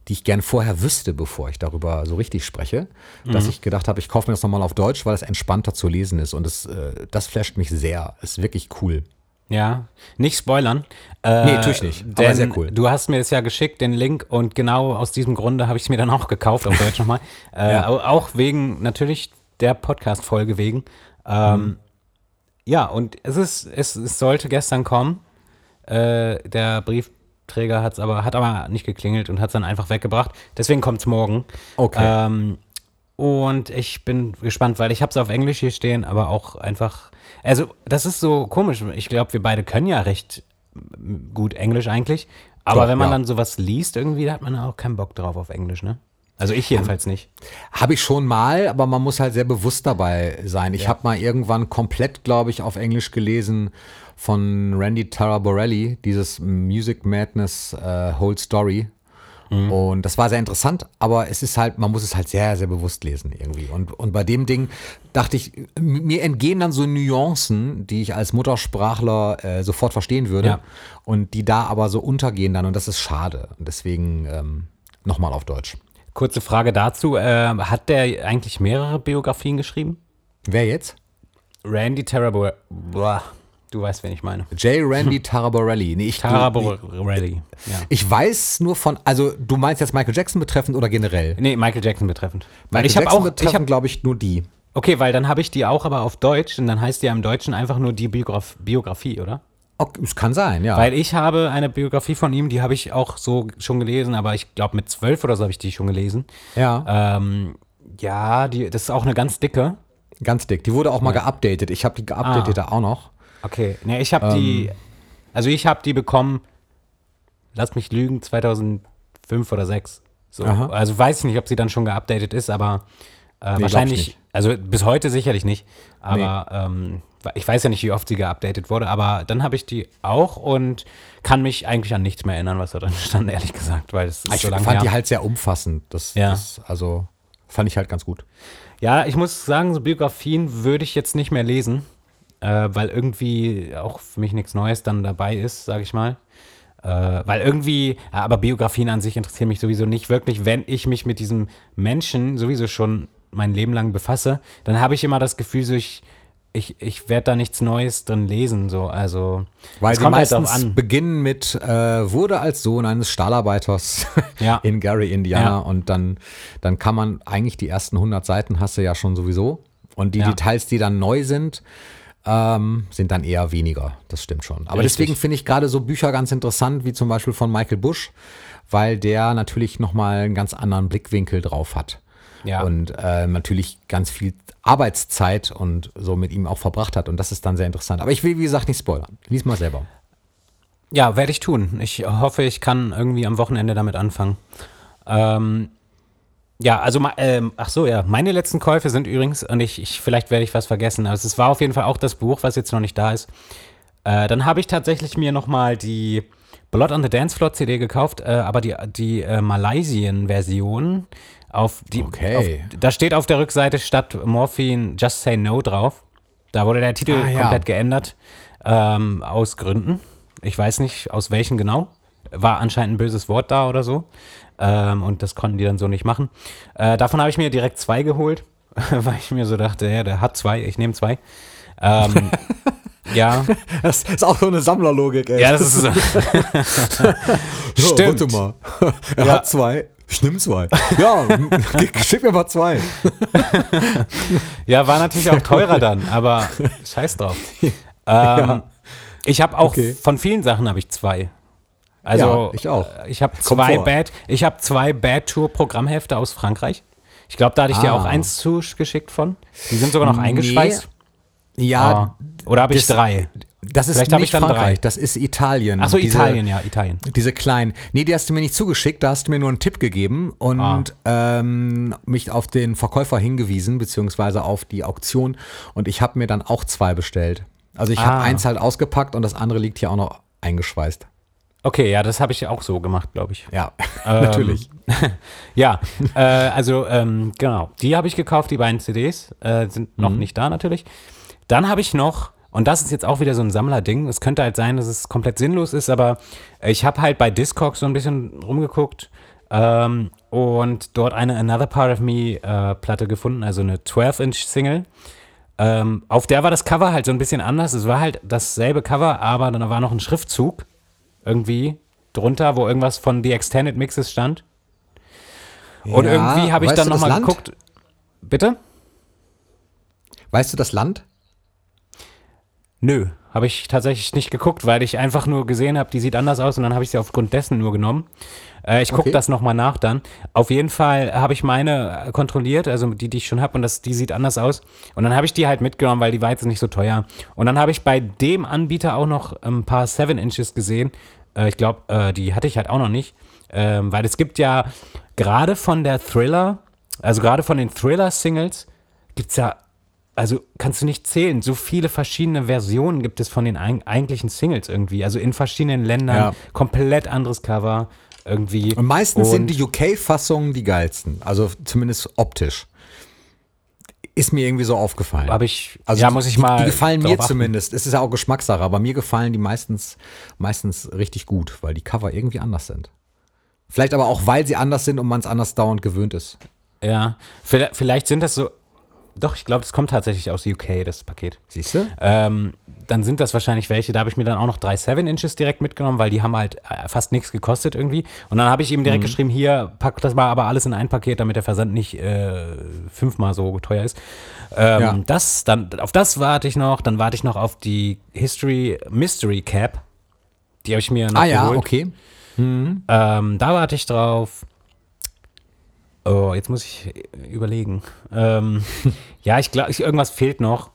die ich gern vorher wüsste, bevor ich darüber so richtig spreche, dass ich gedacht habe, ich kaufe mir das nochmal auf Deutsch, weil es entspannter zu lesen ist und das, äh, das flasht mich sehr. Ist wirklich cool. Ja, nicht spoilern. Äh, Nee, tue ich nicht, aber sehr cool. Du hast mir das ja geschickt, den Link, und genau aus diesem Grunde habe ich es mir dann auch gekauft, auf Deutsch nochmal. Äh, Ja. au- Auch wegen, natürlich der Podcast-Folge wegen. Ähm, Mhm. Ja, und es ist, es, es sollte gestern kommen. Äh, der Briefträger hat's aber, hat aber nicht geklingelt und hat es dann einfach weggebracht. Deswegen kommt es morgen. Okay. Ähm, und ich bin gespannt, weil ich habe es auf Englisch hier stehen, aber auch einfach. Also, das ist so komisch. Ich glaube, wir beide können ja recht gut Englisch eigentlich. Aber Doch, wenn man ja. dann sowas liest, irgendwie, da hat man auch keinen Bock drauf auf Englisch, ne? Also ich jedenfalls nicht. Habe ich schon mal, aber man muss halt sehr bewusst dabei sein. Ich habe mal irgendwann komplett, glaube ich, auf Englisch gelesen von Randy Taraborelli, dieses Music Madness äh, Whole Story. Und das war sehr interessant, aber es ist halt, man muss es halt sehr, sehr bewusst lesen irgendwie. Und, und bei dem Ding dachte ich, mir entgehen dann so Nuancen, die ich als Muttersprachler äh, sofort verstehen würde Ja. und die da aber so untergehen dann und das ist schade. Und deswegen ähm, nochmal auf Deutsch. Kurze Frage dazu. Äh, hat der eigentlich mehrere Biografien geschrieben? Wer jetzt? Randy Terrabor. Du weißt, wen ich meine. J. Randy Taraborelli. Nee, ich, Taraborelli. Ja. ich weiß nur von, also du meinst jetzt Michael Jackson betreffend oder generell? Nee, Michael Jackson betreffend. Weil Michael ich habe Jackson auch, ich betreffend, habe glaube ich, nur die. Okay, weil dann habe ich die auch aber auf Deutsch und dann heißt die ja im Deutschen einfach nur die Biograf Biografie, oder? Okay, es kann sein, ja. Weil ich habe eine Biografie von ihm, die habe ich auch so schon gelesen, aber ich glaube mit zwölf oder so habe ich die schon gelesen. ja, Ähm, ja, die, das ist auch eine ganz dicke. ganz dick. Die wurde auch mal geupdatet. Ich habe die geupdatet Ah. auch noch. Okay, ne, ich habe die, Ähm. also ich habe die bekommen, lass mich lügen, 2005 oder 6. So, also weiß ich nicht, ob sie dann schon geupdatet ist, aber äh, ich wahrscheinlich, also bis heute sicherlich nicht. Aber ähm, ich weiß ja nicht, wie oft sie geupdatet wurde, aber dann habe ich die auch und kann mich eigentlich an nichts mehr erinnern, was da drin stand, ehrlich gesagt, weil es ist Ich so lange fand her. die halt sehr umfassend. Das, Ja. das, also fand ich halt ganz gut. Ja, ich muss sagen, so Biografien würde ich jetzt nicht mehr lesen, äh, weil irgendwie auch für mich nichts Neues dann dabei ist, sage ich mal. Äh, weil irgendwie, ja, aber Biografien an sich interessieren mich sowieso nicht wirklich, wenn ich mich mit diesem Menschen sowieso schon mein Leben lang befasse, dann habe ich immer das Gefühl, so ich, ich, ich werde da nichts Neues drin lesen, so, also Weil die halt meistens drauf an. beginnen mit, äh, wurde als Sohn eines Stahlarbeiters Ja. in Gary, Indiana. Ja. Und dann, dann kann man eigentlich die ersten 100 Seiten hast du ja schon sowieso. Und die Ja. Details, die dann neu sind, ähm, sind dann eher weniger. Das stimmt schon. Aber Richtig. deswegen finde ich gerade so Bücher ganz interessant, wie zum Beispiel von Michael Bush, weil der natürlich nochmal einen ganz anderen Blickwinkel drauf hat. Ja. Und äh, natürlich ganz viel Arbeitszeit und so mit ihm auch verbracht hat. Und das ist dann sehr interessant. Aber ich will, wie gesagt, nicht spoilern. Lies mal selber. Ja, werde ich tun. Ich hoffe, ich kann irgendwie am Wochenende damit anfangen. Ähm, Ja, also, ähm, ach so, ja, meine letzten Käufe sind übrigens, und ich, ich vielleicht werde ich was vergessen, aber es war auf jeden Fall auch das Buch, was jetzt noch nicht da ist. Äh, dann habe ich tatsächlich mir nochmal die Blood on the Dance Floor CD gekauft, äh, aber die, die äh, Malaysien-Version auf die, Okay. auf, da steht auf der Rückseite statt Morphine Just Say No drauf. Da wurde der Titel Ah, ja. komplett geändert, ähm, aus Gründen. Ich weiß nicht, aus welchen genau. War anscheinend ein böses Wort da oder so. Ähm, und das konnten die dann so nicht machen. Äh, davon habe ich mir direkt zwei geholt, weil ich mir so dachte, ja, der hat zwei, ich nehme zwei. Ähm, ja, Das ist auch so eine Sammlerlogik, ey. ja, das ist so. Stimmt. Warte mal. Er Ja. hat zwei. Ich nimm zwei. Ja, schick mir mal zwei. Ja, war natürlich auch teurer dann, aber scheiß drauf. Ähm, Ich habe auch Okay. von vielen Sachen habe ich zwei. Also Ja, ich auch. äh, Ich habe zwei vor. Bad, ich habe zwei Bad Tour Programmhefte aus Frankreich. Ich glaube, da hatte ich dir Ah. auch eins zugeschickt von. Die sind sogar noch eingeschweißt. Ja, Ah. Oder habe ich drei? das ist Vielleicht nicht Frankreich, drei. das ist Italien. Achso, Italien, ja, Italien. Diese kleinen. Nee, die hast du mir nicht zugeschickt, da hast du mir nur einen Tipp gegeben und Ah. ähm, mich auf den Verkäufer hingewiesen, beziehungsweise auf die Auktion. Und ich habe mir dann auch zwei bestellt. Also ich habe Ah. eins halt ausgepackt und das andere liegt hier auch noch eingeschweißt. Okay, ja, das habe ich auch so gemacht, glaube ich. Ja, Ähm, natürlich. Ja, äh, also ähm, genau, die habe ich gekauft, die beiden CDs, äh, sind noch nicht da natürlich. Dann habe ich noch, und das ist jetzt auch wieder so ein Sammlerding, es könnte halt sein, dass es komplett sinnlos ist, aber ich habe halt bei Discogs so ein bisschen rumgeguckt ähm, und dort eine Another Part of Me äh, Platte gefunden, also eine 12-Inch-Single. Ähm, auf der war das Cover halt so ein bisschen anders. Es war halt dasselbe Cover, aber dann war noch ein Schriftzug irgendwie drunter, wo irgendwas von The Extended Mixes stand. Und Ja, irgendwie habe ich dann nochmal geguckt. Bitte? Weißt du das Land? Nö, habe ich tatsächlich nicht geguckt, weil ich einfach nur gesehen habe, die sieht anders aus und dann habe ich sie aufgrund dessen nur genommen. Äh, ich gucke Okay. das nochmal nach dann. Auf jeden Fall habe ich meine äh, kontrolliert, also die, die ich schon habe und das, die sieht anders aus. Und dann habe ich die halt mitgenommen, weil die war jetzt nicht so teuer. Und dann habe ich bei dem Anbieter auch noch ein paar 7 Inches gesehen. Äh, ich glaube, äh, die hatte ich halt auch noch nicht. Ähm, weil es gibt ja gerade von der Thriller, also gerade von den Thriller-Singles, gibt es ja also kannst du nicht zählen. So viele verschiedene Versionen gibt es von den eig eigentlichen Singles irgendwie. Also in verschiedenen Ländern, Ja. komplett anderes Cover irgendwie. Und meistens sind Und- die UK-Fassungen die geilsten. Also zumindest optisch. Ist mir irgendwie so aufgefallen. Habe ich, Also ja, die, muss ich die, mal. Die gefallen mir achten. zumindest. Es ist ja auch Geschmackssache, aber mir gefallen die meistens, meistens richtig gut, weil die Cover irgendwie anders sind. Vielleicht aber auch, weil sie anders sind und man es anders dauernd gewöhnt ist. Ja, vielleicht, vielleicht sind das so. Doch, ich glaube, das kommt tatsächlich aus UK, das Paket. Siehst du? Ähm, dann sind das wahrscheinlich welche. Da habe ich mir dann auch noch drei 7 Inches direkt mitgenommen, weil die haben halt äh, fast nichts gekostet irgendwie. Und dann habe ich ihm Mhm. direkt geschrieben, hier, pack das mal aber alles in ein Paket, damit der Versand nicht äh, fünfmal so teuer ist. Ähm, Ja. das, dann, auf das warte ich noch. Dann warte ich noch auf die History Mystery Cap. Die habe ich mir noch Ah ja, geholt. okay. Ähm, da warte ich drauf. Oh, jetzt muss ich überlegen. Ähm, ja, ich glaube, irgendwas fehlt noch.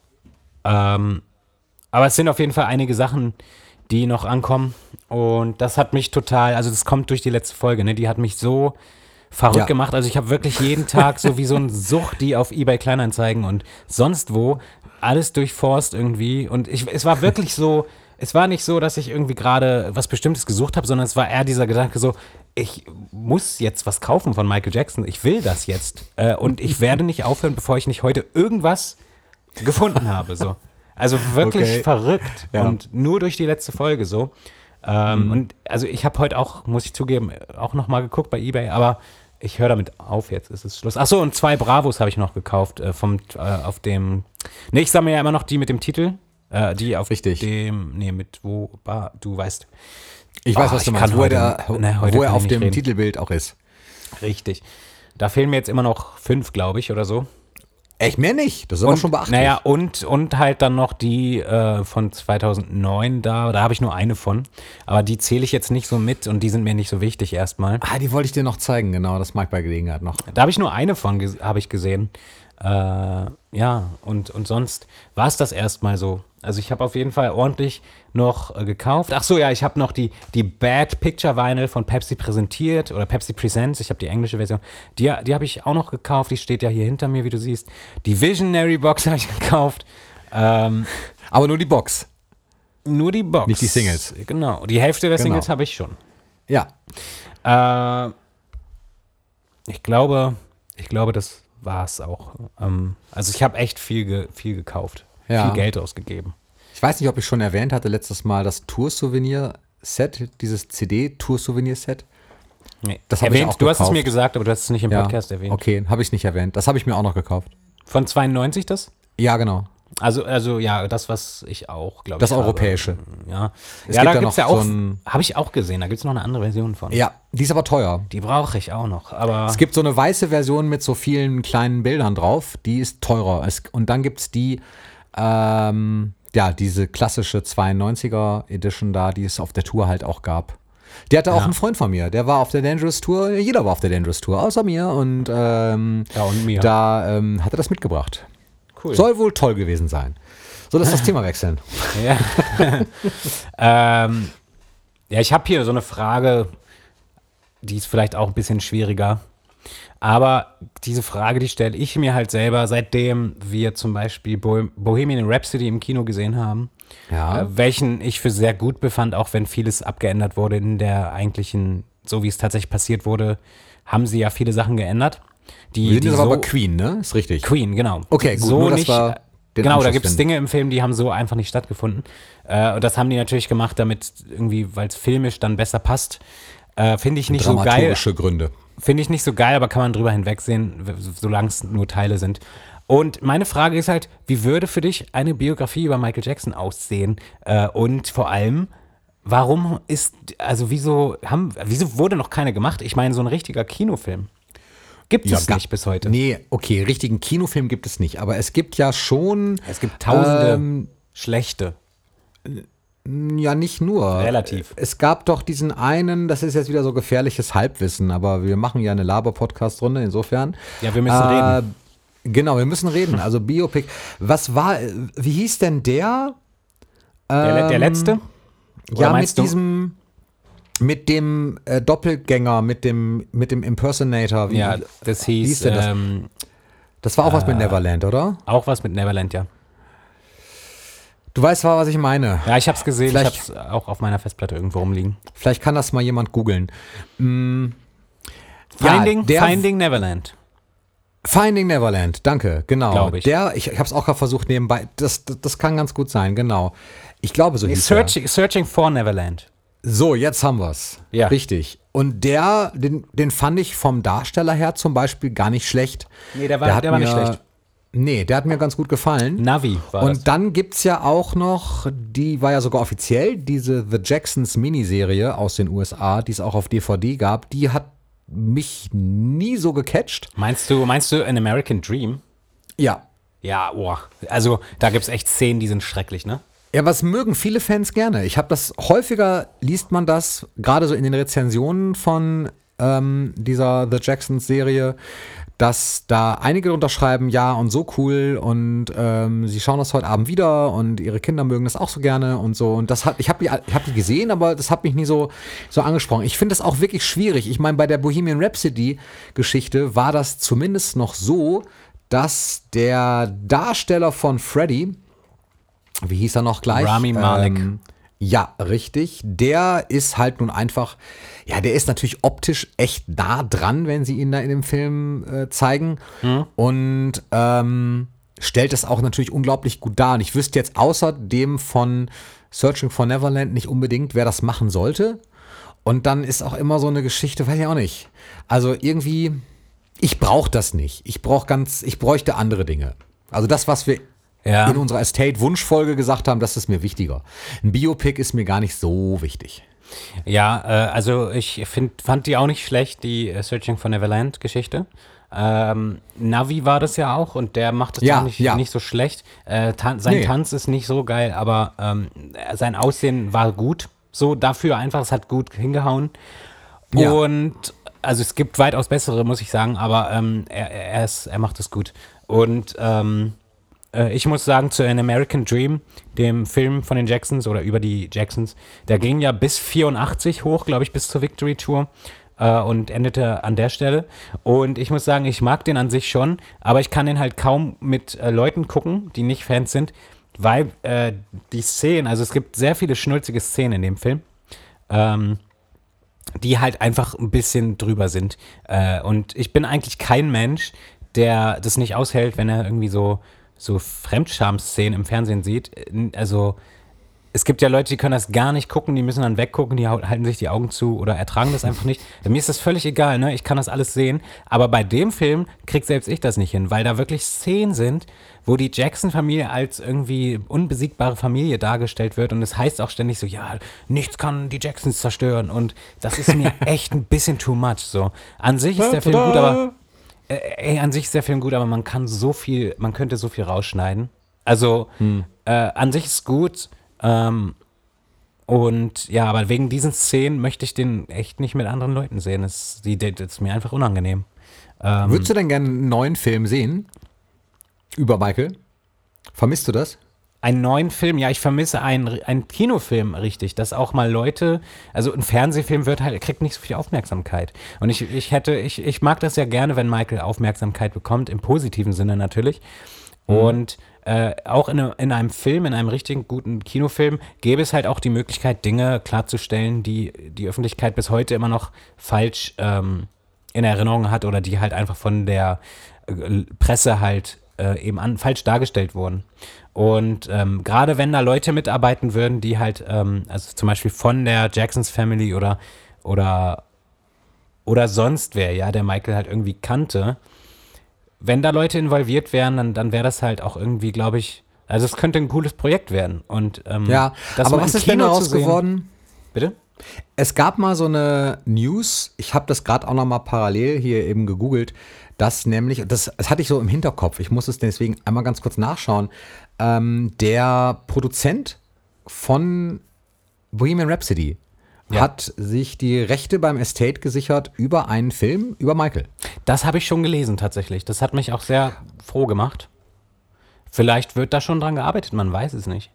Ähm, aber es sind auf jeden Fall einige Sachen, die noch ankommen. Und das hat mich total, also das kommt durch die letzte Folge, ne? Die hat mich so verrückt Ja. gemacht. Also ich habe wirklich jeden Tag so wie so ein Sucht, die auf eBay Kleinanzeigen und sonst wo alles durchforst irgendwie. Und ich, es war wirklich so, es war nicht so, dass ich irgendwie gerade was Bestimmtes gesucht habe, sondern es war eher dieser Gedanke so, ich muss jetzt was kaufen von Michael Jackson. Ich will das jetzt. Äh, und ich werde nicht aufhören, bevor ich nicht heute irgendwas gefunden habe. So. Also wirklich Okay. verrückt. Ja. Und nur durch die letzte Folge so. Ähm, Und also ich habe heute auch, muss ich zugeben, auch nochmal geguckt bei Ebay, aber ich höre damit auf, jetzt ist es Schluss. Achso, und zwei Bravos habe ich noch gekauft äh, vom, äh, auf dem, ne, ich sammle ja immer noch die mit dem Titel, äh, die auf Richtig. dem, nee, mit wo, bah, du weißt, Ich weiß, Ah, was du ich meinst, kann wo, heute- er, da, ne, wo er auf dem reden. Titelbild auch ist. richtig. Da fehlen mir jetzt immer noch fünf, glaube ich, oder so. Echt, mehr nicht. Das ist aber Und, schon beachtlich. Naja, und, und halt dann noch die äh, von 2009 da, da habe ich nur eine von. Aber die zähle ich jetzt nicht so mit und die sind mir nicht so wichtig erstmal. Ah, die wollte ich dir noch zeigen, genau. Das mag bei Gelegenheit noch. Da habe ich nur eine von, habe ich gesehen. Äh, ja, und, und sonst war es das erstmal so. Also ich habe auf jeden Fall ordentlich noch äh, gekauft. Ach so, ja, ich habe noch die, die Bad Picture Vinyl von Pepsi präsentiert oder Pepsi Presents. Ich habe die englische Version. Die, die habe ich auch noch gekauft. Die steht ja hier hinter mir, wie du siehst. Die Visionary Box habe ich gekauft. Ähm, Aber nur die Box. nur die Box. Nicht die Singles. Genau. Die Hälfte der Genau. Singles habe ich schon. Ja. Äh, ich glaube, ich glaube, das war es auch. Ähm, also ich habe echt viel, ge viel gekauft. Ja. Viel Geld ausgegeben. Ich weiß nicht, ob ich schon erwähnt hatte letztes Mal das Tour-Souvenir-Set, dieses CD-Tour-Souvenir-Set. Nee. Das hab ich erwähnt, auch du hast es mir gesagt, aber du hast es nicht im Ja. Podcast erwähnt. Okay, habe ich nicht erwähnt. Das habe ich mir auch noch gekauft. Von 92 das? Ja, genau. Also, also ja, das, was ich auch, glaube ich. Das habe. europäische. Ja, Es ja gibt da gibt es ja auch, so habe ich auch gesehen, da gibt es noch eine andere Version von. Ja, die ist aber teuer. Die brauche ich auch noch, aber Es gibt so eine weiße Version mit so vielen kleinen Bildern drauf, die ist teurer. Es, und dann gibt es die, ähm, ja, diese klassische 92er Edition da, die es auf der Tour halt auch gab. Der hatte auch Ja. einen Freund von mir, der war auf der Dangerous Tour, jeder war auf der Dangerous Tour, außer mir und ähm, Ja, und mir. da ähm, hat er das mitgebracht. cool. Soll wohl toll gewesen sein. So, lass das Thema wechseln. Ja, ähm, ja ich habe hier so eine Frage, die ist vielleicht auch ein bisschen schwieriger. Aber diese Frage, die stelle ich mir halt selber, seitdem wir zum Beispiel Bo Bohemian Rhapsody im Kino gesehen haben. Ja. Äh, welchen ich für sehr gut befand, auch wenn vieles abgeändert wurde in der eigentlichen, so wie es tatsächlich passiert wurde, haben sie ja viele Sachen geändert. Die, Wir sind so, aber Queen, ne? Ist richtig. Queen, genau. Okay, gut, so nur, nicht, wir den Genau, da gibt es. Dinge im Film, die haben so einfach nicht stattgefunden. Äh, und das haben die natürlich gemacht, damit irgendwie, weil es filmisch dann besser passt. Äh, Finde ich nicht so geil. Dramaturgische Gründe. Finde ich nicht so geil, aber kann man drüber hinwegsehen, solange es nur Teile sind. Und meine Frage ist halt, wie würde für dich eine Biografie über Michael Jackson aussehen? Äh, und vor allem, warum ist, also wieso haben, wieso wurde noch keine gemacht? Ich meine, so ein richtiger Kinofilm gibt es ga- nicht bis heute. Nee, okay, richtigen Kinofilm gibt es nicht. Aber es gibt ja schon. Es gibt tausende Ähm, schlechte. Ja, nicht nur. Relativ. Es gab doch diesen einen, das ist jetzt wieder so gefährliches Halbwissen, aber wir machen ja eine Laber-Podcast-Runde, insofern. Ja, wir müssen Äh, reden. Genau, wir müssen reden. Also Biopic. Was war, wie hieß denn der? Der, le- der letzte? Oder ja, mit du- diesem, mit dem äh, Doppelgänger, mit dem, mit dem Impersonator. Wie, Ja, das hieß hieß denn das? ähm, das war auch was mit Neverland, oder? auch was mit Neverland, ja. Du weißt, was ich meine. Ja, ich habe es gesehen, Vielleicht- ich habe es auch auf meiner Festplatte irgendwo rumliegen. Vielleicht kann das mal jemand googeln. Ja, Finding, der- Finding Neverland. Finding Neverland, danke, genau. Ich. Der, ich, ich habe es auch gerade versucht nebenbei. Das, das, das kann ganz gut sein, genau. Ich glaube, so hieß er. Searching, Searching for Neverland. So, jetzt haben wir's. Ja. Richtig. Und der, den, den fand ich vom Darsteller her zum Beispiel gar nicht schlecht. Nee, der war- der war nicht schlecht. Nee, der hat mir ganz gut gefallen. Navi war Und das. dann gibt's ja auch noch, die war ja sogar offiziell, diese The Jacksons Miniserie aus den USA, die es auch auf DVD gab, die hat mich nie so gecatcht. Meinst du, meinst du An American Dream? Ja. Ja, oh. Also, da gibt es echt Szenen, die sind schrecklich, ne? Ja, was mögen viele Fans gerne. Ich habe das häufiger, liest man das, gerade so in den Rezensionen von ähm, dieser The Jacksons Serie, dass da einige unterschreiben, ja und so cool und ähm, sie schauen das heute Abend wieder und ihre Kinder mögen das auch so gerne und so. Und das hat, ich habe die, ich hab die gesehen, aber das hat mich nie so, so angesprochen. Ich finde das auch wirklich schwierig. Ich meine, bei der Bohemian Rhapsody Geschichte war das zumindest noch so, dass der Darsteller von Freddie, wie hieß er noch gleich? Rami Malek. Ähm, ja, richtig. Der ist halt nun einfach, ja, der ist natürlich optisch echt nah dran, wenn sie ihn da in dem Film äh, zeigen. Und ähm, stellt es auch natürlich unglaublich gut dar. Und ich wüsste jetzt außer dem von Searching for Neverland nicht unbedingt, wer das machen sollte. Und dann ist auch immer so eine Geschichte, weiß ich auch nicht. Also irgendwie, ich brauche das nicht. Ich brauche ganz, ich bräuchte andere Dinge. Also das, was wir Ja. in unserer Estate-Wunschfolge gesagt haben, das ist mir wichtiger. Ein Biopic ist mir gar nicht so wichtig. Ja, äh, also ich find, fand die auch nicht schlecht, die äh, Searching for Neverland Geschichte. Ähm, Navi war das ja auch und der macht es Ja, auch nicht, ja. nicht so schlecht. Äh, tan sein Nee. Tanz ist nicht so geil, aber ähm, sein Aussehen war gut. So dafür einfach, es hat gut hingehauen. Ja. Und also es gibt weitaus bessere, muss ich sagen, aber ähm, er, er, ist, er macht es gut. und ähm, äh, ich muss sagen, zu An American Dream, dem Film von den Jacksons oder über die Jacksons, der ging ja bis 84 hoch, glaube ich, bis zur Victory Tour äh, und endete an der Stelle. Und ich muss sagen, ich mag den an sich schon, aber ich kann den halt kaum mit äh, Leuten gucken, die nicht Fans sind, weil äh, die Szenen, also es gibt sehr viele schnulzige Szenen in dem Film. Ähm, die halt einfach ein bisschen drüber sind. Äh, und ich bin eigentlich kein Mensch, der das nicht aushält, wenn er irgendwie so, so Fremdscham-Szenen im Fernsehen sieht. Also es gibt ja Leute, die können das gar nicht gucken, die müssen dann weggucken, die halten sich die Augen zu oder ertragen das einfach nicht. Mir ist das völlig egal, ne? Ich kann das alles sehen. Aber bei dem Film kriegt selbst ich das nicht hin, weil da wirklich Szenen sind, wo die Jackson-Familie als irgendwie unbesiegbare Familie dargestellt wird und es heißt auch ständig so, ja, nichts kann die Jacksons zerstören und das ist mir echt ein bisschen too much. So an sich ist der Film gut, aber ey, an sich ist der Film gut, aber man kann so viel, man könnte so viel rausschneiden. Also hm. äh, an sich ist gut ähm, und ja, aber wegen diesen Szenen möchte ich den echt nicht mit anderen Leuten sehen. Das, die, das ist mir einfach unangenehm. Ähm, Würdest du denn gerne einen neuen Film sehen? Über Michael? Vermisst du das? Einen neuen Film, ja, ich vermisse einen, einen Kinofilm richtig, dass auch mal Leute, also ein Fernsehfilm wird halt, kriegt nicht so viel Aufmerksamkeit. Und ich, ich hätte, ich, ich mag das ja gerne, wenn Michael Aufmerksamkeit bekommt, im positiven Sinne natürlich. Mhm. Und äh, auch in, in, einem Film, in einem richtigen guten Kinofilm, gäbe es halt auch die Möglichkeit, Dinge klarzustellen, die die Öffentlichkeit bis heute immer noch falsch ähm, in Erinnerung hat oder die halt einfach von der äh, Presse halt äh, eben an, falsch dargestellt wurden. Und ähm, gerade wenn da Leute mitarbeiten würden, die halt, ähm, also zum Beispiel von der Jacksons Family oder, oder, oder sonst wer, ja, der Michael halt irgendwie kannte, wenn da Leute involviert wären, dann, dann wäre das halt auch irgendwie, glaube ich, also es könnte ein cooles Projekt werden. Und, ähm, ja, aber was ist denn daraus geworden? Bitte? Es gab mal so eine News, ich habe das gerade auch noch mal parallel hier eben gegoogelt, dass nämlich, das, das hatte ich so im Hinterkopf, ich muss es deswegen einmal ganz kurz nachschauen, ähm, der Produzent von Bohemian Rhapsody, ja. hat sich die Rechte beim Estate gesichert über einen Film über Michael. Das habe ich schon gelesen tatsächlich. Das hat mich auch sehr froh gemacht. Vielleicht wird da schon dran gearbeitet, man weiß es nicht.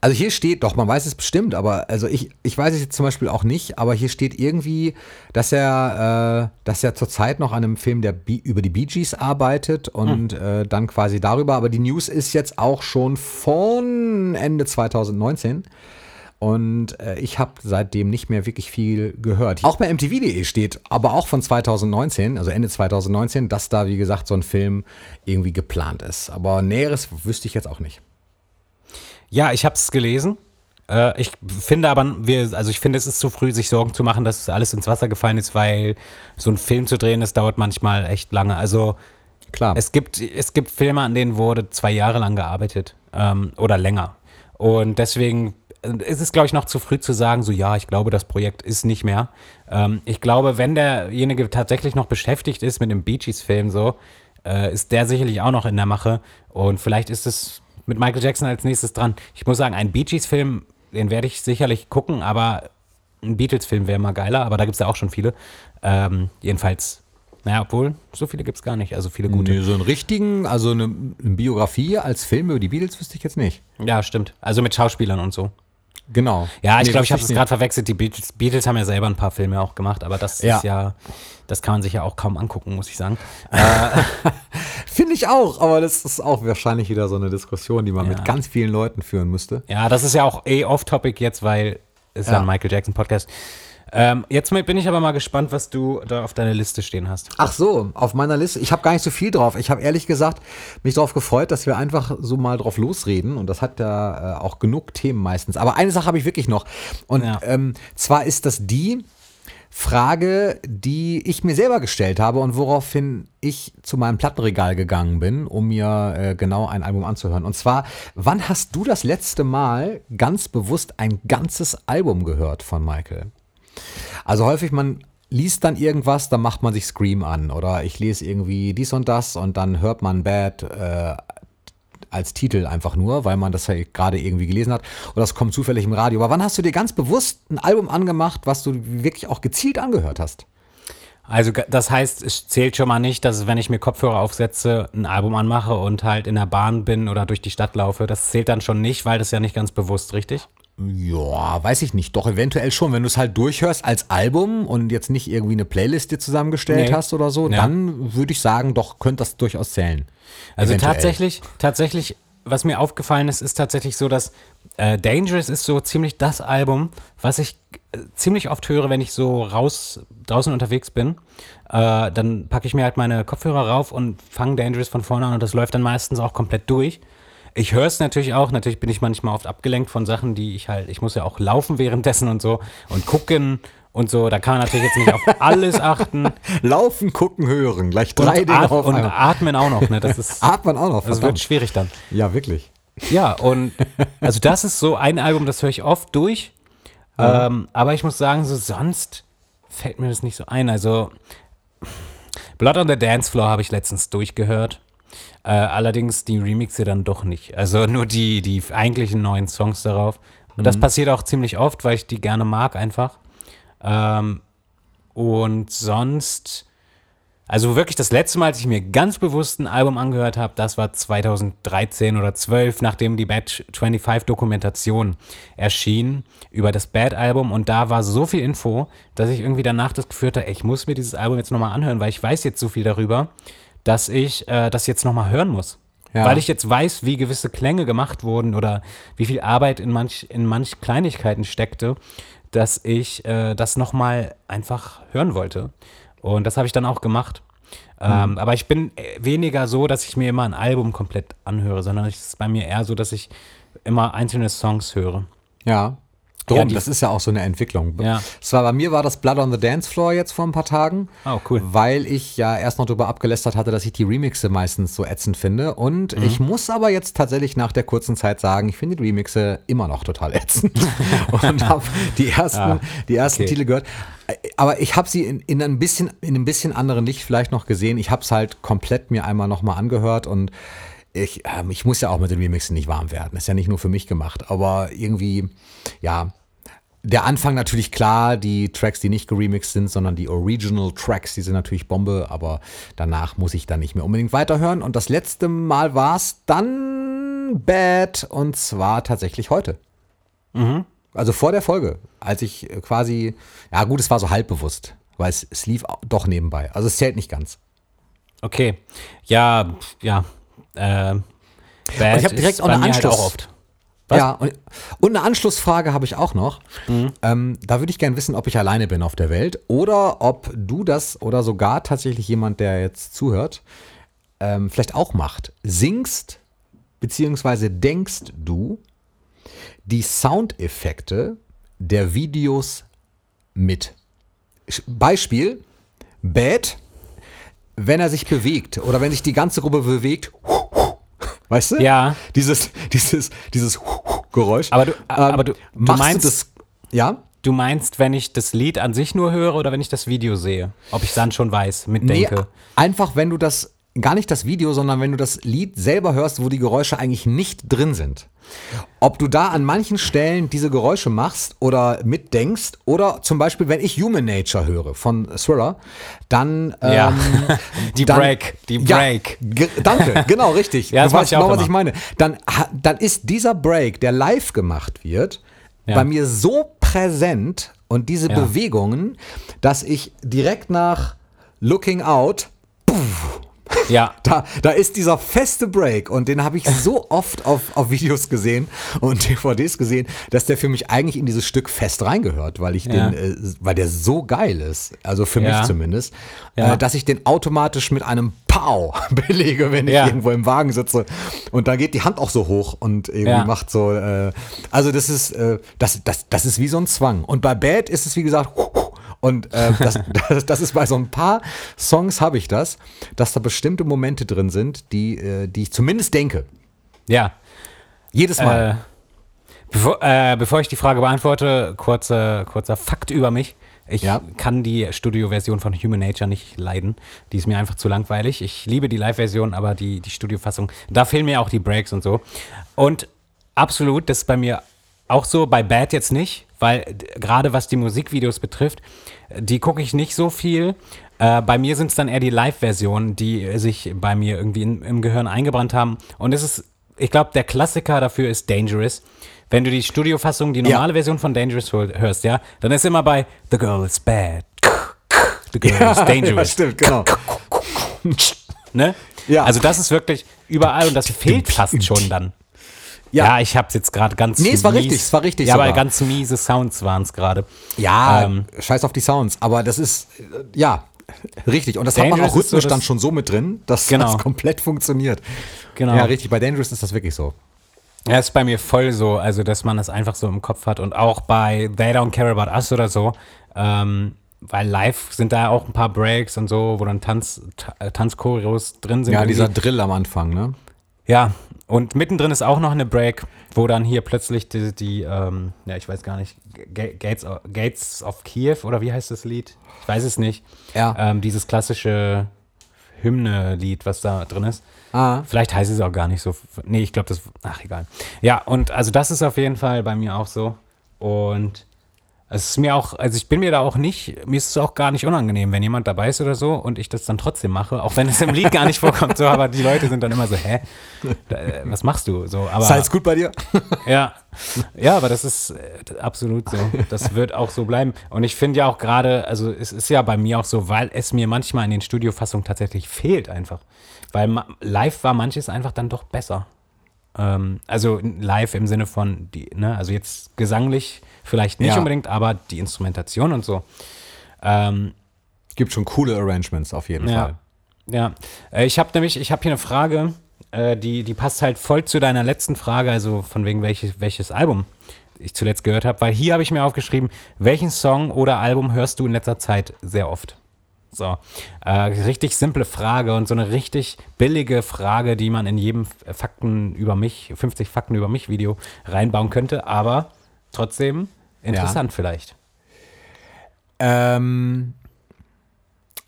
Also hier steht, doch, man weiß es bestimmt, aber also ich, ich weiß es jetzt zum Beispiel auch nicht, aber hier steht irgendwie, dass er, äh, dass er zurzeit noch an einem Film der Be über die Bee Gees arbeitet und hm. äh, dann quasi darüber, aber die News ist jetzt auch schon von Ende 2019. Und äh, ich habe seitdem nicht mehr wirklich viel gehört. Auch bei MTV.de steht, aber auch von 2019, also Ende 2019, dass da, wie gesagt, so ein Film irgendwie geplant ist. Aber Näheres wüsste ich jetzt auch nicht. Ja, ich habe es gelesen. Äh, ich finde aber, wir, also ich finde, es ist zu früh, sich Sorgen zu machen, dass alles ins Wasser gefallen ist, weil so ein Film zu drehen, das dauert manchmal echt lange. Also klar. Es gibt, es gibt Filme, an denen wurde zwei Jahre lang gearbeitet ähm, oder länger. Und deswegen es ist, glaube ich, noch zu früh zu sagen, so ja, ich glaube, das Projekt ist nicht mehr. Ähm, ich glaube, wenn derjenige tatsächlich noch beschäftigt ist mit dem Bee Gees-Film, so, äh, ist der sicherlich auch noch in der Mache. Und vielleicht ist es mit Michael Jackson als nächstes dran. Ich muss sagen, ein Bee Gees-Film, den werde ich sicherlich gucken, aber ein Beatles-Film wäre mal geiler, aber da gibt es ja auch schon viele. Ähm, jedenfalls naja, obwohl, so viele gibt es gar nicht, also viele gute. Nee, so einen richtigen, also eine, eine, Biografie als Film über die Beatles wüsste ich jetzt nicht. Ja, stimmt. Also mit Schauspielern und so. Genau. Ja, ich nee, glaube, ich habe es gerade verwechselt. Die Beatles, Beatles, haben ja selber ein paar Filme auch gemacht, aber das ja. ist ja, das kann man sich ja auch kaum angucken, muss ich sagen. Äh, Finde ich auch, aber das ist auch wahrscheinlich wieder so eine Diskussion, die man ja. mit ganz vielen Leuten führen müsste. Ja, das ist ja auch eh off-topic jetzt, weil es ja. ja ein Michael Jackson Podcast. Ähm, jetzt bin ich aber mal gespannt, was du da auf deiner Liste stehen hast. Ach so, auf meiner Liste. Ich habe gar nicht so viel drauf. Ich habe ehrlich gesagt mich darauf gefreut, dass wir einfach so mal drauf losreden. Und das hat ja äh, auch genug Themen meistens. Aber eine Sache habe ich wirklich noch. Und ja. ähm, zwar ist das die Frage, die ich mir selber gestellt habe und woraufhin ich zu meinem Plattenregal gegangen bin, um mir äh, genau ein Album anzuhören. Und zwar, wann hast du das letzte Mal ganz bewusst ein ganzes Album gehört von Michael? Also häufig, man liest dann irgendwas, dann macht man sich Scream an oder ich lese irgendwie dies und das und dann hört man Bad äh, als Titel einfach nur, weil man das ja gerade irgendwie gelesen hat oder das kommt zufällig im Radio. Aber wann hast du dir ganz bewusst ein Album angemacht, was du wirklich auch gezielt angehört hast? Also das heißt, es zählt schon mal nicht, dass wenn ich mir Kopfhörer aufsetze, ein Album anmache und halt in der Bahn bin oder durch die Stadt laufe, das zählt dann schon nicht, weil das ja nicht ganz bewusst, richtig? Ja, weiß ich nicht. Doch, eventuell schon. Wenn du es halt durchhörst als Album und jetzt nicht irgendwie eine Playlist dir zusammengestellt Nee. hast oder so, Ja. dann würde ich sagen, doch, könnte das durchaus zählen. Also Eventuell. tatsächlich, tatsächlich, was mir aufgefallen ist, ist tatsächlich so, dass äh, Dangerous ist so ziemlich das Album, was ich äh, ziemlich oft höre, wenn ich so raus draußen unterwegs bin. Äh, dann packe ich mir halt meine Kopfhörer rauf und fange Dangerous von vorne an und das läuft dann meistens auch komplett durch. Ich höre es natürlich auch, natürlich bin ich manchmal oft abgelenkt von Sachen, die ich halt, ich muss ja auch laufen währenddessen und so und gucken und so, da kann man natürlich jetzt nicht auf alles achten. Laufen, gucken, hören. Gleich drei und, Dinge at auf und einmal. atmen auch noch, ne? Das ist, Atmen auch noch, das wird verdammt. schwierig dann. Ja, wirklich. Ja, und also das ist so ein Album, das höre ich oft durch. Ähm, aber ich muss sagen, so sonst fällt mir das nicht so ein. Also Blood on the Dance Floor habe ich letztens durchgehört. Äh, allerdings die Remixe dann doch nicht. Also nur die, die eigentlichen neuen Songs darauf. Und das passiert auch ziemlich oft, weil ich die gerne mag einfach. Ähm, und sonst, also wirklich das letzte Mal, als ich mir ganz bewusst ein Album angehört habe, das war 2013 oder 12, nachdem die Bad 25 Dokumentation erschien über das Bad-Album. Und da war so viel Info, dass ich irgendwie danach das Gefühl hatte, ey, ich muss mir dieses Album jetzt nochmal anhören, weil ich weiß jetzt so viel darüber, dass ich äh, das jetzt nochmal hören muss. Ja. Weil ich jetzt weiß, wie gewisse Klänge gemacht wurden oder wie viel Arbeit in manch, in manch Kleinigkeiten steckte, dass ich äh, das nochmal einfach hören wollte. Und das habe ich dann auch gemacht. Ähm, aber ich bin äh, weniger so, dass ich mir immer ein Album komplett anhöre, sondern es ist bei mir eher so, dass ich immer einzelne Songs höre. Ja. Drum, Ja, das ist ja auch so eine Entwicklung. Ja. Es war, bei mir war das Blood on the Dance Floor jetzt vor ein paar Tagen. Oh, cool. Weil ich ja erst noch darüber abgelästert hatte, dass ich die Remixe meistens so ätzend finde. Und Mhm. ich muss aber jetzt tatsächlich nach der kurzen Zeit sagen, ich finde die Remixe immer noch total ätzend. und habe die ersten, Ah, die ersten okay. Titel gehört. Aber ich habe sie in, in, ein bisschen, in ein bisschen anderen Licht vielleicht noch gesehen. Ich habe es halt komplett mir einmal nochmal angehört und ich, ähm, ich muss ja auch mit den Remixen nicht warm werden. Ist ja nicht nur für mich gemacht. Aber irgendwie, ja, der Anfang natürlich klar, die Tracks, die nicht geremixed sind, sondern die Original Tracks, die sind natürlich Bombe, aber danach muss ich dann nicht mehr unbedingt weiterhören. Und das letzte Mal war es dann Bad und zwar tatsächlich heute. Also vor der Folge, als ich quasi, ja gut, es war so halbbewusst, weil es, es lief doch nebenbei. Also es zählt nicht ganz. Okay. Ja, ja. Äh, ich habe direkt auch eine halt Anschluss. auch oft. Was? Ja, und, und eine Anschlussfrage habe ich auch noch. Ähm, da würde ich gerne wissen, ob ich alleine bin auf der Welt oder ob du das oder sogar tatsächlich jemand, der jetzt zuhört, ähm, vielleicht auch macht. Singst beziehungsweise denkst du die Soundeffekte der Videos mit? Beispiel, Bad, wenn er sich bewegt oder wenn sich die ganze Gruppe bewegt, weißt du? Ja. Dieses, dieses, dieses Geräusch. Aber du- aber du- du meinst- du das, ja? Du meinst, wenn ich das Lied an sich nur höre oder wenn ich das Video sehe? Ob ich dann schon weiß, mitdenke? Nee, einfach wenn du das, gar nicht das Video, sondern wenn du das Lied selber hörst, wo die Geräusche eigentlich nicht drin sind. Ob du da an manchen Stellen diese Geräusche machst oder mitdenkst oder zum Beispiel, wenn ich Human Nature höre von Thriller, dann Ja. ähm, Die dann, Break, die Ja, Break. ge- danke, genau, richtig. Ja, das du weißt genau, was ich meine. Dann, dann ist dieser Break, der live gemacht wird, Ja. bei mir so präsent und diese Ja. Bewegungen, dass ich direkt nach Looking Out Ja. da, da ist dieser feste Break und den habe ich so oft auf, auf Videos gesehen und DVDs gesehen, dass der für mich eigentlich in dieses Stück fest reingehört, weil ich Ja. den, äh, weil der so geil ist, also für Ja. mich zumindest, Ja. äh, dass ich den automatisch mit einem Pow belege, wenn ich irgendwo im Wagen sitze und da geht die Hand auch so hoch und irgendwie macht so, äh, also das ist, äh, das, das, das ist wie so ein Zwang und bei Bad ist es wie gesagt und äh, das, das, das ist bei so ein paar Songs habe ich das, dass da bestimmte Momente drin sind, die, äh, die ich zumindest denke. Ja. Jedes Mal. Äh, bevor, äh, bevor ich die Frage beantworte, kurzer, kurzer Fakt über mich. Ich Ja. kann die Studio-Version von Human Nature nicht leiden. Die ist mir einfach zu langweilig. Ich liebe die Live-Version, aber die, die Studio-Fassung, da fehlen mir auch die Breaks und so. Und absolut, das ist bei mir auch so, bei Bad jetzt nicht, weil gerade was die Musikvideos betrifft, die gucke ich nicht so viel. Äh, bei mir sind es dann eher die Live-Versionen, die sich bei mir irgendwie in, im Gehirn eingebrannt haben. Und es ist, ich glaube, der Klassiker dafür ist Dangerous. Wenn du die Studiofassung, die normale Ja. Version von Dangerous hör- hörst, ja, dann ist immer bei The Girl is Bad. The Girl is ja, Dangerous. stimmt, genau. Ne? Ja. Also das ist wirklich überall und das fehlt fast schon dann. Ja, ich hab's jetzt gerade ganz Nee, es war richtig, es war richtig Ja, aber sogar. ganz miese Sounds waren es gerade. Ja, Ähm. scheiß auf die Sounds, aber das ist, äh, ja, richtig. Und das hat man Dangerous auch so rhythmisch das- dann schon so mit drin, dass Genau. das komplett funktioniert. Genau. Ja, richtig. Bei Dangerous ist das wirklich so. Ja, ist bei mir voll so, also dass man das einfach so im Kopf hat und auch bei They Don't Care About Us oder so, ähm, weil live sind da auch ein paar Breaks und so, wo dann Tanz, Ta- Tanzchoreos drin sind. Ja, irgendwie. dieser Drill am Anfang, ne? Ja, und mittendrin ist auch noch eine Break, wo dann hier plötzlich die, die ähm, ja, ich weiß gar nicht, Ga- Gates, of- Gates of Kiew oder wie heißt das Lied? Ich weiß es nicht. Ja. Ähm, dieses klassische Hymne-Lied, was da drin ist. Ah. Vielleicht heißt es auch gar nicht so. Nee, ich glaube, das. Ach, egal. Ja, und also das ist auf jeden Fall bei mir auch so. Und es ist mir auch, also ich bin mir da auch nicht, mir ist es auch gar nicht unangenehm, wenn jemand dabei ist oder so und ich das dann trotzdem mache, auch wenn es im Lied gar nicht vorkommt, so, aber die Leute sind dann immer so, hä? Da, äh, was machst du? So, aber Ist alles gut bei dir? ja, ja, aber das ist äh, absolut so. Das wird auch so bleiben. Und ich finde ja auch gerade, also es ist ja bei mir auch so, weil es mir manchmal in den Studiofassungen tatsächlich fehlt einfach. Weil live war manches einfach dann doch besser. Ähm, also live im Sinne von, die, ne, also jetzt gesanglich vielleicht nicht Ja. unbedingt, aber die Instrumentation und so. Ähm, Gibt schon coole Arrangements auf jeden ja. Fall. Ja, äh, ich habe nämlich, ich habe hier eine Frage, äh, die, die passt halt voll zu deiner letzten Frage, also von wegen welches, welches Album ich zuletzt gehört habe, weil hier habe ich mir aufgeschrieben, welchen Song oder Album hörst du in letzter Zeit sehr oft? So, äh, richtig simple Frage und so eine richtig billige Frage, die man in jedem Fakten über mich, 50 Fakten über mich Video reinbauen könnte, aber trotzdem interessant vielleicht. Ähm,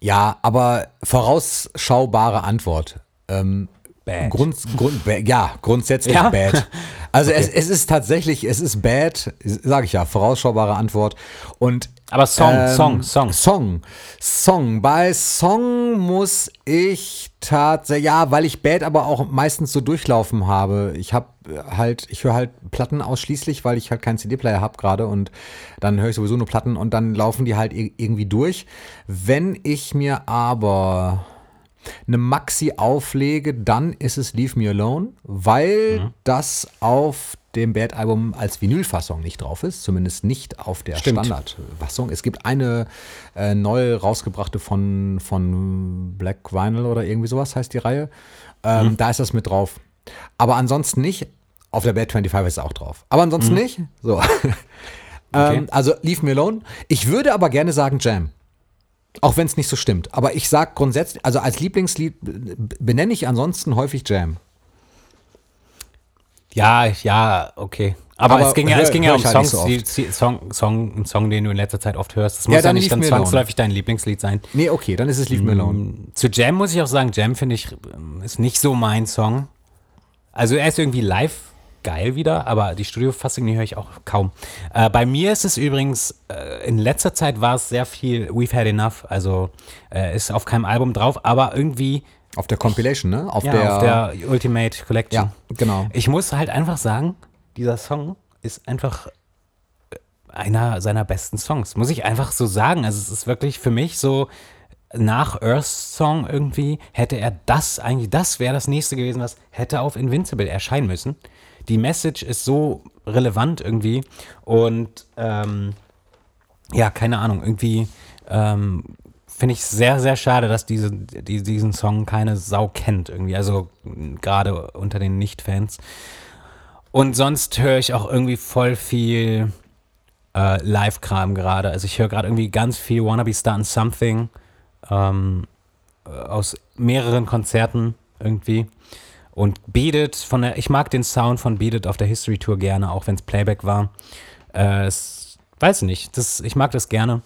ja, aber vorausschaubare Antwort. Ähm, Bad. Grund, Grund, ja, grundsätzlich Ja? bad. Also es, es ist tatsächlich, es ist bad, sage ich ja, vorausschaubare Antwort. Und Aber Song, ähm, Song, Song. Song, Song. Bei Song muss ich tatsächlich, ja, weil ich Bad aber auch meistens so durchlaufen habe. Ich habe halt, ich höre halt Platten ausschließlich, weil ich halt keinen CD-Player habe gerade und dann höre ich sowieso nur Platten und dann laufen die halt ir- irgendwie durch. Wenn ich mir aber eine Maxi auflege, dann ist es Leave Me Alone, weil Mhm. das auf dem Bad-Album als Vinylfassung nicht drauf ist, zumindest nicht auf der. Standardfassung. Es gibt eine äh, neu rausgebrachte von, von Black Vinyl oder irgendwie sowas heißt die Reihe. Ähm, Mhm. Da ist das mit drauf. Aber ansonsten nicht. Auf der Bad 25 ist es auch drauf. Aber ansonsten Mhm. nicht. So. ähm, also Leave Me Alone. Ich würde aber gerne sagen Jam. Auch wenn es nicht so stimmt. Aber ich sag grundsätzlich, also als Lieblingslied b- benenne ich ansonsten häufig Jam. Ja, ja, okay. Aber, Aber es ging ja, es ging ja um halt Songs, so die, Song, Song, ein Song, den du in letzter Zeit oft hörst. Das Ja, muss ja, nicht dann Alone. zwangsläufig dein Lieblingslied sein. Nee, okay, dann ist es Leave Me Alone. Mm, Zu Jam muss ich auch sagen, Jam finde ich, ähm, ist nicht so mein Song. Also er ist irgendwie live geil wieder, aber die Studiofassung, die höre ich auch kaum. Äh, bei mir ist es übrigens, äh, in letzter Zeit war es sehr viel We've Had Enough, also äh, ist auf keinem Album drauf, aber irgendwie Auf der Compilation, ne? Auf ja, der. auf der Ultimate Collection. ja, genau. Ich muss halt einfach sagen, dieser Song ist einfach einer seiner besten Songs. Muss ich einfach so sagen. Also es ist wirklich für mich so nach Earth Song irgendwie hätte er das eigentlich, das wäre das nächste gewesen, was hätte auf Invincible erscheinen müssen. Die Message ist so relevant irgendwie und ähm, ja, keine Ahnung, irgendwie ähm, finde ich sehr, sehr schade, dass diese, die, diesen Song keine Sau kennt irgendwie, also gerade unter den Nicht-Fans. Und sonst höre ich auch irgendwie voll viel äh, Live-Kram gerade. Also ich höre gerade irgendwie ganz viel Wanna Be Starting Something ähm, äh, aus mehreren Konzerten irgendwie. Und Beat It von der, ich mag den Sound von Beat It auf der History Tour gerne, auch wenn es Playback war. Äh, es, weiß nicht, das, ich mag das gerne.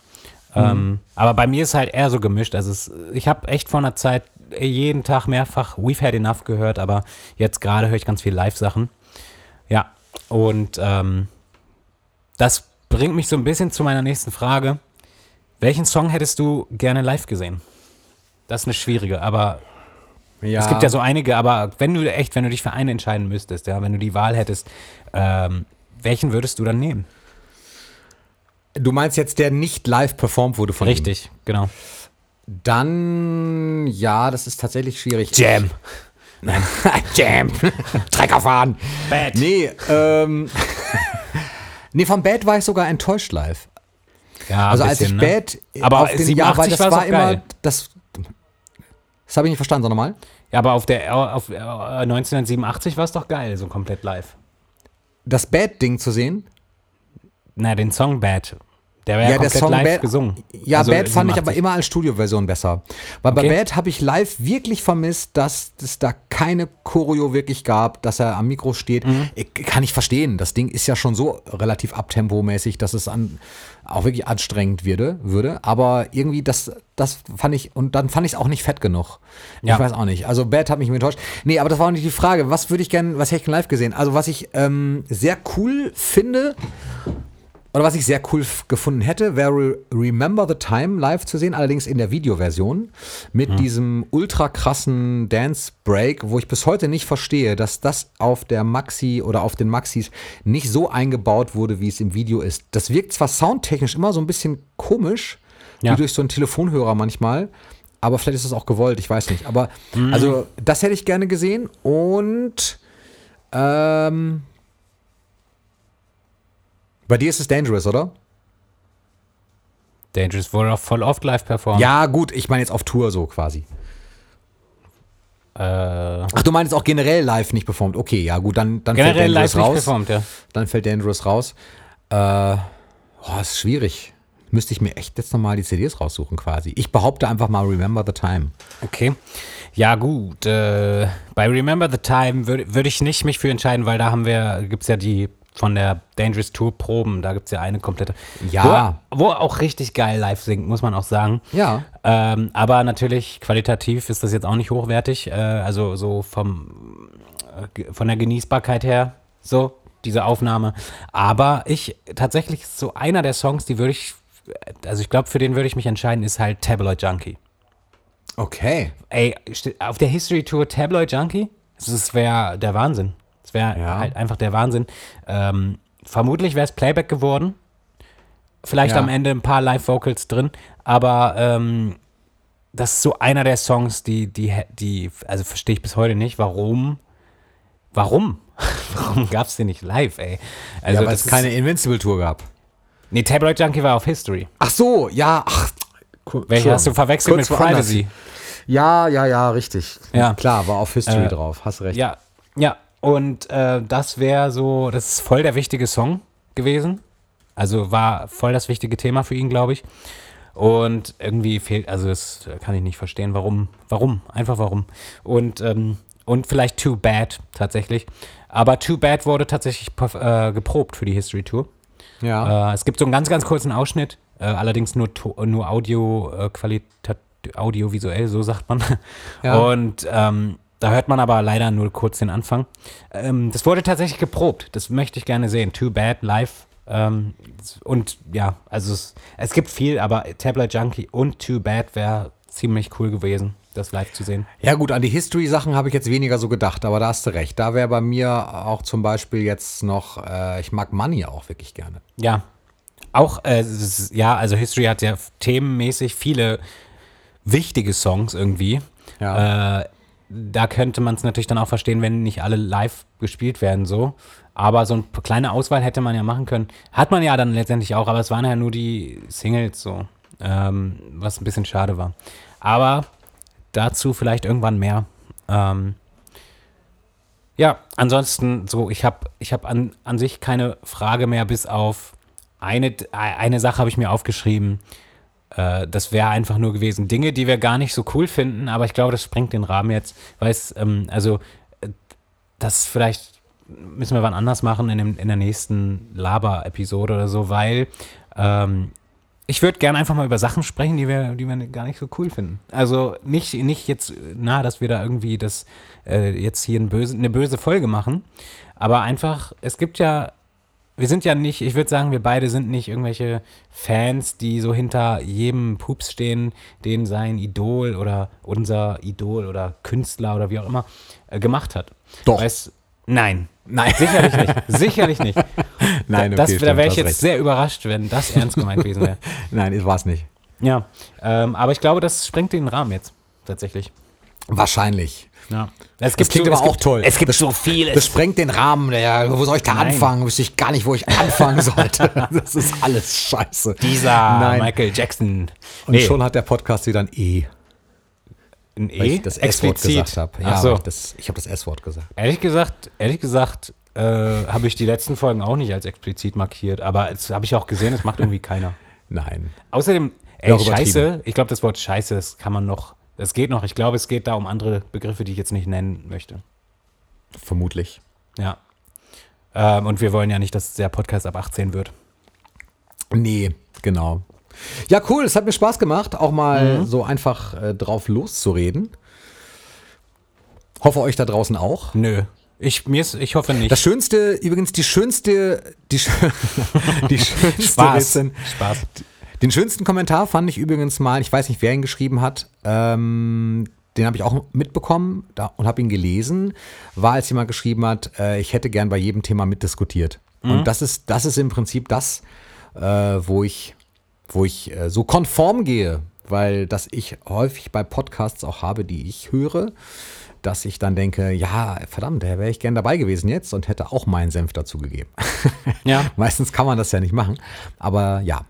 Ähm, aber bei mir ist halt eher so gemischt. Also es, ich habe echt vor einer Zeit jeden Tag mehrfach We've Had Enough gehört, aber jetzt gerade höre ich ganz viel Live-Sachen. Ja, und ähm, das bringt mich so ein bisschen zu meiner nächsten Frage. Welchen Song hättest du gerne live gesehen? Das ist eine schwierige, aber Ja. es gibt ja so einige, aber wenn du echt, wenn du dich für eine entscheiden müsstest, ja, wenn du die Wahl hättest, ähm, welchen würdest du dann nehmen? Du meinst jetzt, der nicht live performt wurde von Richtig, genau. ihm? Dann, ja, das ist tatsächlich schwierig. Jam. Nein. Jam. Trecker fahren. Bad. Nee, ähm. nee, von Bad war ich sogar enttäuscht live. Ja, Also ein als bisschen, ich ne? Bad Aber auf den ja, weil 87 das war auch immer geil. das Das habe ich nicht verstanden, sag nochmal. Ja, aber auf der auf äh, 1987 war es doch geil, so komplett live. Das Bad Ding zu sehen. Na, den Song Bad. Der war ja, komplett live gesungen. Ja, Also Bad fand ich aber 87. immer als Studioversion besser. Weil bei Okay. Bad habe ich live wirklich vermisst, dass es da keine Choreo wirklich gab, dass er am Mikro steht. Mhm. Ich, kann ich verstehen. Das Ding ist ja schon so relativ abtempomäßig, dass es an, auch wirklich anstrengend würde, würde. Aber irgendwie, das, das fand ich, und dann fand ich es auch nicht fett genug. Ja. Ich weiß auch nicht. Also Bad hat mich enttäuscht. Nee, aber das war auch nicht die Frage. Was würde ich gerne, was hätte ich live gesehen? Also was ich ähm, sehr cool finde, oder was ich sehr cool gefunden hätte, wäre Remember the Time live zu sehen, allerdings in der Videoversion mit diesem ultra krassen Dance Break, wo ich bis heute nicht verstehe, dass das auf der Maxi oder auf den Maxis nicht so eingebaut wurde, wie es im Video ist. Das wirkt zwar soundtechnisch immer so ein bisschen komisch, Ja. wie durch so einen Telefonhörer manchmal, aber vielleicht ist das auch gewollt, ich weiß nicht. Aber also das hätte ich gerne gesehen und ähm, bei dir ist es Dangerous, oder? Dangerous wurde auch voll oft live performt. Ja, gut, ich meine jetzt auf Tour so quasi. Äh, Ach, du meinst auch generell live nicht performt. Okay, ja, gut, dann, dann fällt live Dangerous nicht raus. performt, ja. Dann fällt Dangerous raus. Äh, oh, ist schwierig. Müsste ich mir echt jetzt nochmal die CDs raussuchen quasi. Ich behaupte einfach mal Remember the Time. Okay. Ja, gut. Äh, bei Remember the Time würde würd ich nicht mich für entscheiden, weil da haben wir, gibt es ja die von der Dangerous Tour Proben, da gibt es ja eine komplette. Ja. Wo, wo er auch richtig geil live singt, muss man auch sagen. Ja. Ähm, aber natürlich, qualitativ ist das jetzt auch nicht hochwertig. Äh, also so vom, äh, von der Genießbarkeit her, so, diese Aufnahme. Aber ich, tatsächlich so einer der Songs, die würde ich, also ich glaube, für den würde ich mich entscheiden, ist halt Tabloid Junkie. Okay. Ey, auf der History Tour Tabloid Junkie, das wäre der Wahnsinn. Das wäre Ja. halt einfach der Wahnsinn. Ähm, vermutlich wäre es Playback geworden. Vielleicht Ja. am Ende ein paar Live-Vocals drin, aber ähm, das ist so einer der Songs, die, die, die, also verstehe ich bis heute nicht, warum, warum? warum gab es den nicht live, ey? Also ja, weil es keine Invincible Tour gab. Nee, Tabloid Junkie war auf History. Ach so, ja. Ach, Welche hast du verwechselt Kurz mit. Privacy? Ja, ja, ja, richtig. Ja. Klar, war auf History Äh, drauf. Hast recht. Ja, ja. Und äh, das wäre so, das ist voll der wichtige Song gewesen. Also war voll das wichtige Thema für ihn, glaube ich. Und irgendwie fehlt, also das kann ich nicht verstehen, warum, warum, einfach warum. Und, ähm, und vielleicht Too Bad tatsächlich. Aber Too Bad wurde tatsächlich äh, geprobt für die History Tour. Ja. Äh, es gibt so einen ganz, ganz kurzen Ausschnitt, äh, allerdings nur, nur Audio, äh, audiovisuell, so sagt man. Ja. Und ähm, da hört man aber leider nur kurz den Anfang. Ähm, das wurde tatsächlich geprobt. Das möchte ich gerne sehen. Too Bad live. Ähm, und ja, also es, es gibt viel, aber Tablet Junkie und Too Bad wäre ziemlich cool gewesen, das live zu sehen. Ja gut, an die History-Sachen habe ich jetzt weniger so gedacht, aber da hast du recht. Da wäre bei mir auch zum Beispiel jetzt noch, äh, ich mag Money auch wirklich gerne. Ja. Auch, äh, ist- ja, also History hat ja themenmäßig viele wichtige Songs irgendwie. Ja. Äh, da könnte man es natürlich dann auch verstehen, wenn nicht alle live gespielt werden, so. Aber so eine kleine Auswahl hätte man ja machen können. Hat man ja dann letztendlich auch, aber es waren ja nur die Singles so. Ähm, was ein bisschen schade war. Aber dazu vielleicht irgendwann mehr. Ähm, ja, ansonsten so, ich habe ich hab an, an sich keine Frage mehr, bis auf eine, eine Sache habe ich mir aufgeschrieben. Äh, das wäre einfach nur gewesen. Dinge, die wir gar nicht so cool finden, aber ich glaube, das sprengt den Rahmen jetzt. Weil es, ähm, also, äh, das vielleicht müssen wir wann anders machen in, dem, in der nächsten Laber-Episode oder so, weil ähm, ich würde gerne einfach mal über Sachen sprechen, die wir, die wir gar nicht so cool finden. Also nicht, nicht jetzt, na, dass wir da irgendwie das äh, jetzt hier ein böse, eine böse Folge machen, aber einfach, es gibt ja wir sind ja nicht, ich würde sagen, wir beide sind nicht irgendwelche Fans, die so hinter jedem Pups stehen, den sein Idol oder unser Idol oder Künstler oder wie auch immer äh, gemacht hat. Doch. Weißt, nein. Nein. Sicherlich nicht. Sicherlich nicht. Nein, das, okay, da wäre stimmt, ich jetzt recht. sehr überrascht, wenn das ernst gemeint gewesen wäre. Nein, war es nicht. Ja, ähm, aber ich glaube, das sprengt den Rahmen jetzt tatsächlich. Wahrscheinlich. Ja. Es Das klingt so, aber es auch gibt, toll. Es gibt Das- so vieles. Das sprengt den Rahmen. Ja, wo soll ich da Nein. anfangen? Wüsste ich gar nicht, wo ich anfangen sollte. Das ist alles scheiße. Dieser Nein. Michael Jackson. Und schon hat der Podcast wieder ein E, ein weil E ich das S-Wort gesagt habe. Ja, so. weil ich, das- ich habe das S-Wort gesagt. Ehrlich gesagt, ehrlich gesagt, äh, habe ich die letzten Folgen auch nicht als explizit markiert, aber jetzt habe ich auch gesehen, es macht irgendwie keiner. Nein. Außerdem, ey. Scheiße, ich glaube, das Wort Scheiße, das kann man noch, das geht noch. Ich glaube, es geht da um andere Begriffe, die ich jetzt nicht nennen möchte. Vermutlich. Ja. Ähm, und wir wollen ja nicht, dass der Podcast ab 18 wird. Nee, genau. Ja, cool. Es hat mir Spaß gemacht, auch mal so einfach äh, drauf loszureden. Hoffe euch da draußen auch. Nö. Ich, mir ist, ich hoffe nicht. Das Schönste, übrigens die schönste, die, die schönste Spaß. Rezen- Spaß. Den schönsten Kommentar fand ich übrigens mal, ich weiß nicht, wer ihn geschrieben hat, ähm, den habe ich auch mitbekommen und habe ihn gelesen, war, als jemand geschrieben hat, äh, ich hätte gern bei jedem Thema mitdiskutiert. Und das ist, das ist im Prinzip das, äh, wo ich, wo ich äh, so konform gehe, weil das ich häufig bei Podcasts auch habe, die ich höre, dass ich dann denke, ja, verdammt, da wäre ich gern dabei gewesen jetzt und hätte auch meinen Senf dazu gegeben. Ja. Meistens kann man das ja nicht machen, aber ja,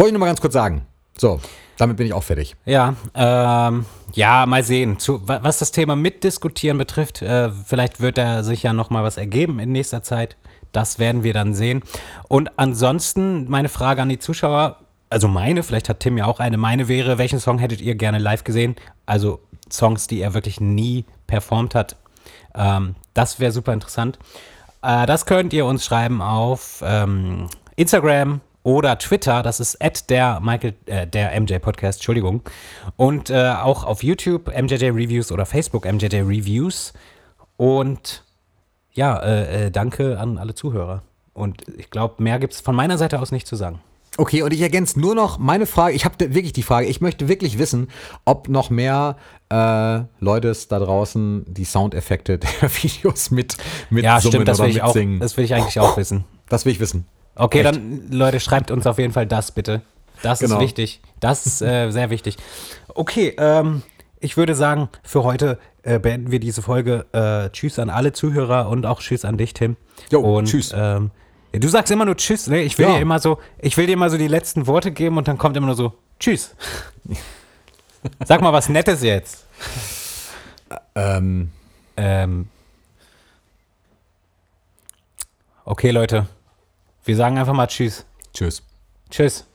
wollte ich nur mal ganz kurz sagen. So, damit bin ich auch fertig. Ja, ähm, ja, mal sehen. Zu, wa- was das Thema Mitdiskutieren betrifft, äh, vielleicht wird da sich ja noch mal was ergeben in nächster Zeit. Das werden wir dann sehen. Und ansonsten meine Frage an die Zuschauer, also meine, vielleicht hat Tim ja auch eine, meine wäre, welchen Song hättet ihr gerne live gesehen? Also Songs, die er wirklich nie performt hat. Ähm, das wäre super interessant. Äh, das könnt ihr uns schreiben auf ähm, Instagram oder Twitter. Das ist at der Michael, äh, der MJ Podcast, Entschuldigung. Und äh, auch auf YouTube MJJ Reviews oder Facebook MJJ Reviews. Und ja, äh, äh, danke an alle Zuhörer. Und ich glaube, mehr gibt es von meiner Seite aus nicht zu sagen. Okay, und ich ergänze nur noch meine Frage. Ich habe wirklich die Frage. Ich möchte wirklich wissen, ob noch mehr äh, Leute es da draußen die Soundeffekte der Videos mit mit Ja, stimmt, das oder will ich auch, das will ich eigentlich auch wissen. Das will ich wissen. Okay, Echt? dann, Leute, schreibt uns auf jeden Fall das bitte. Das Genau. ist wichtig. Das ist äh, sehr wichtig. Okay, ähm, ich würde sagen, für heute äh, beenden wir diese Folge. Äh, tschüss an alle Zuhörer und auch Tschüss an dich, Tim. Jo, und, tschüss. Ähm, du sagst immer nur Tschüss, ne? Ich will Ja. dir immer so, ich will dir immer so die letzten Worte geben und dann kommt immer nur so Tschüss. Sag mal was Nettes jetzt. Ähm, Ähm, okay, Leute. Wir sagen einfach mal Tschüss. tschüss. Tschüss.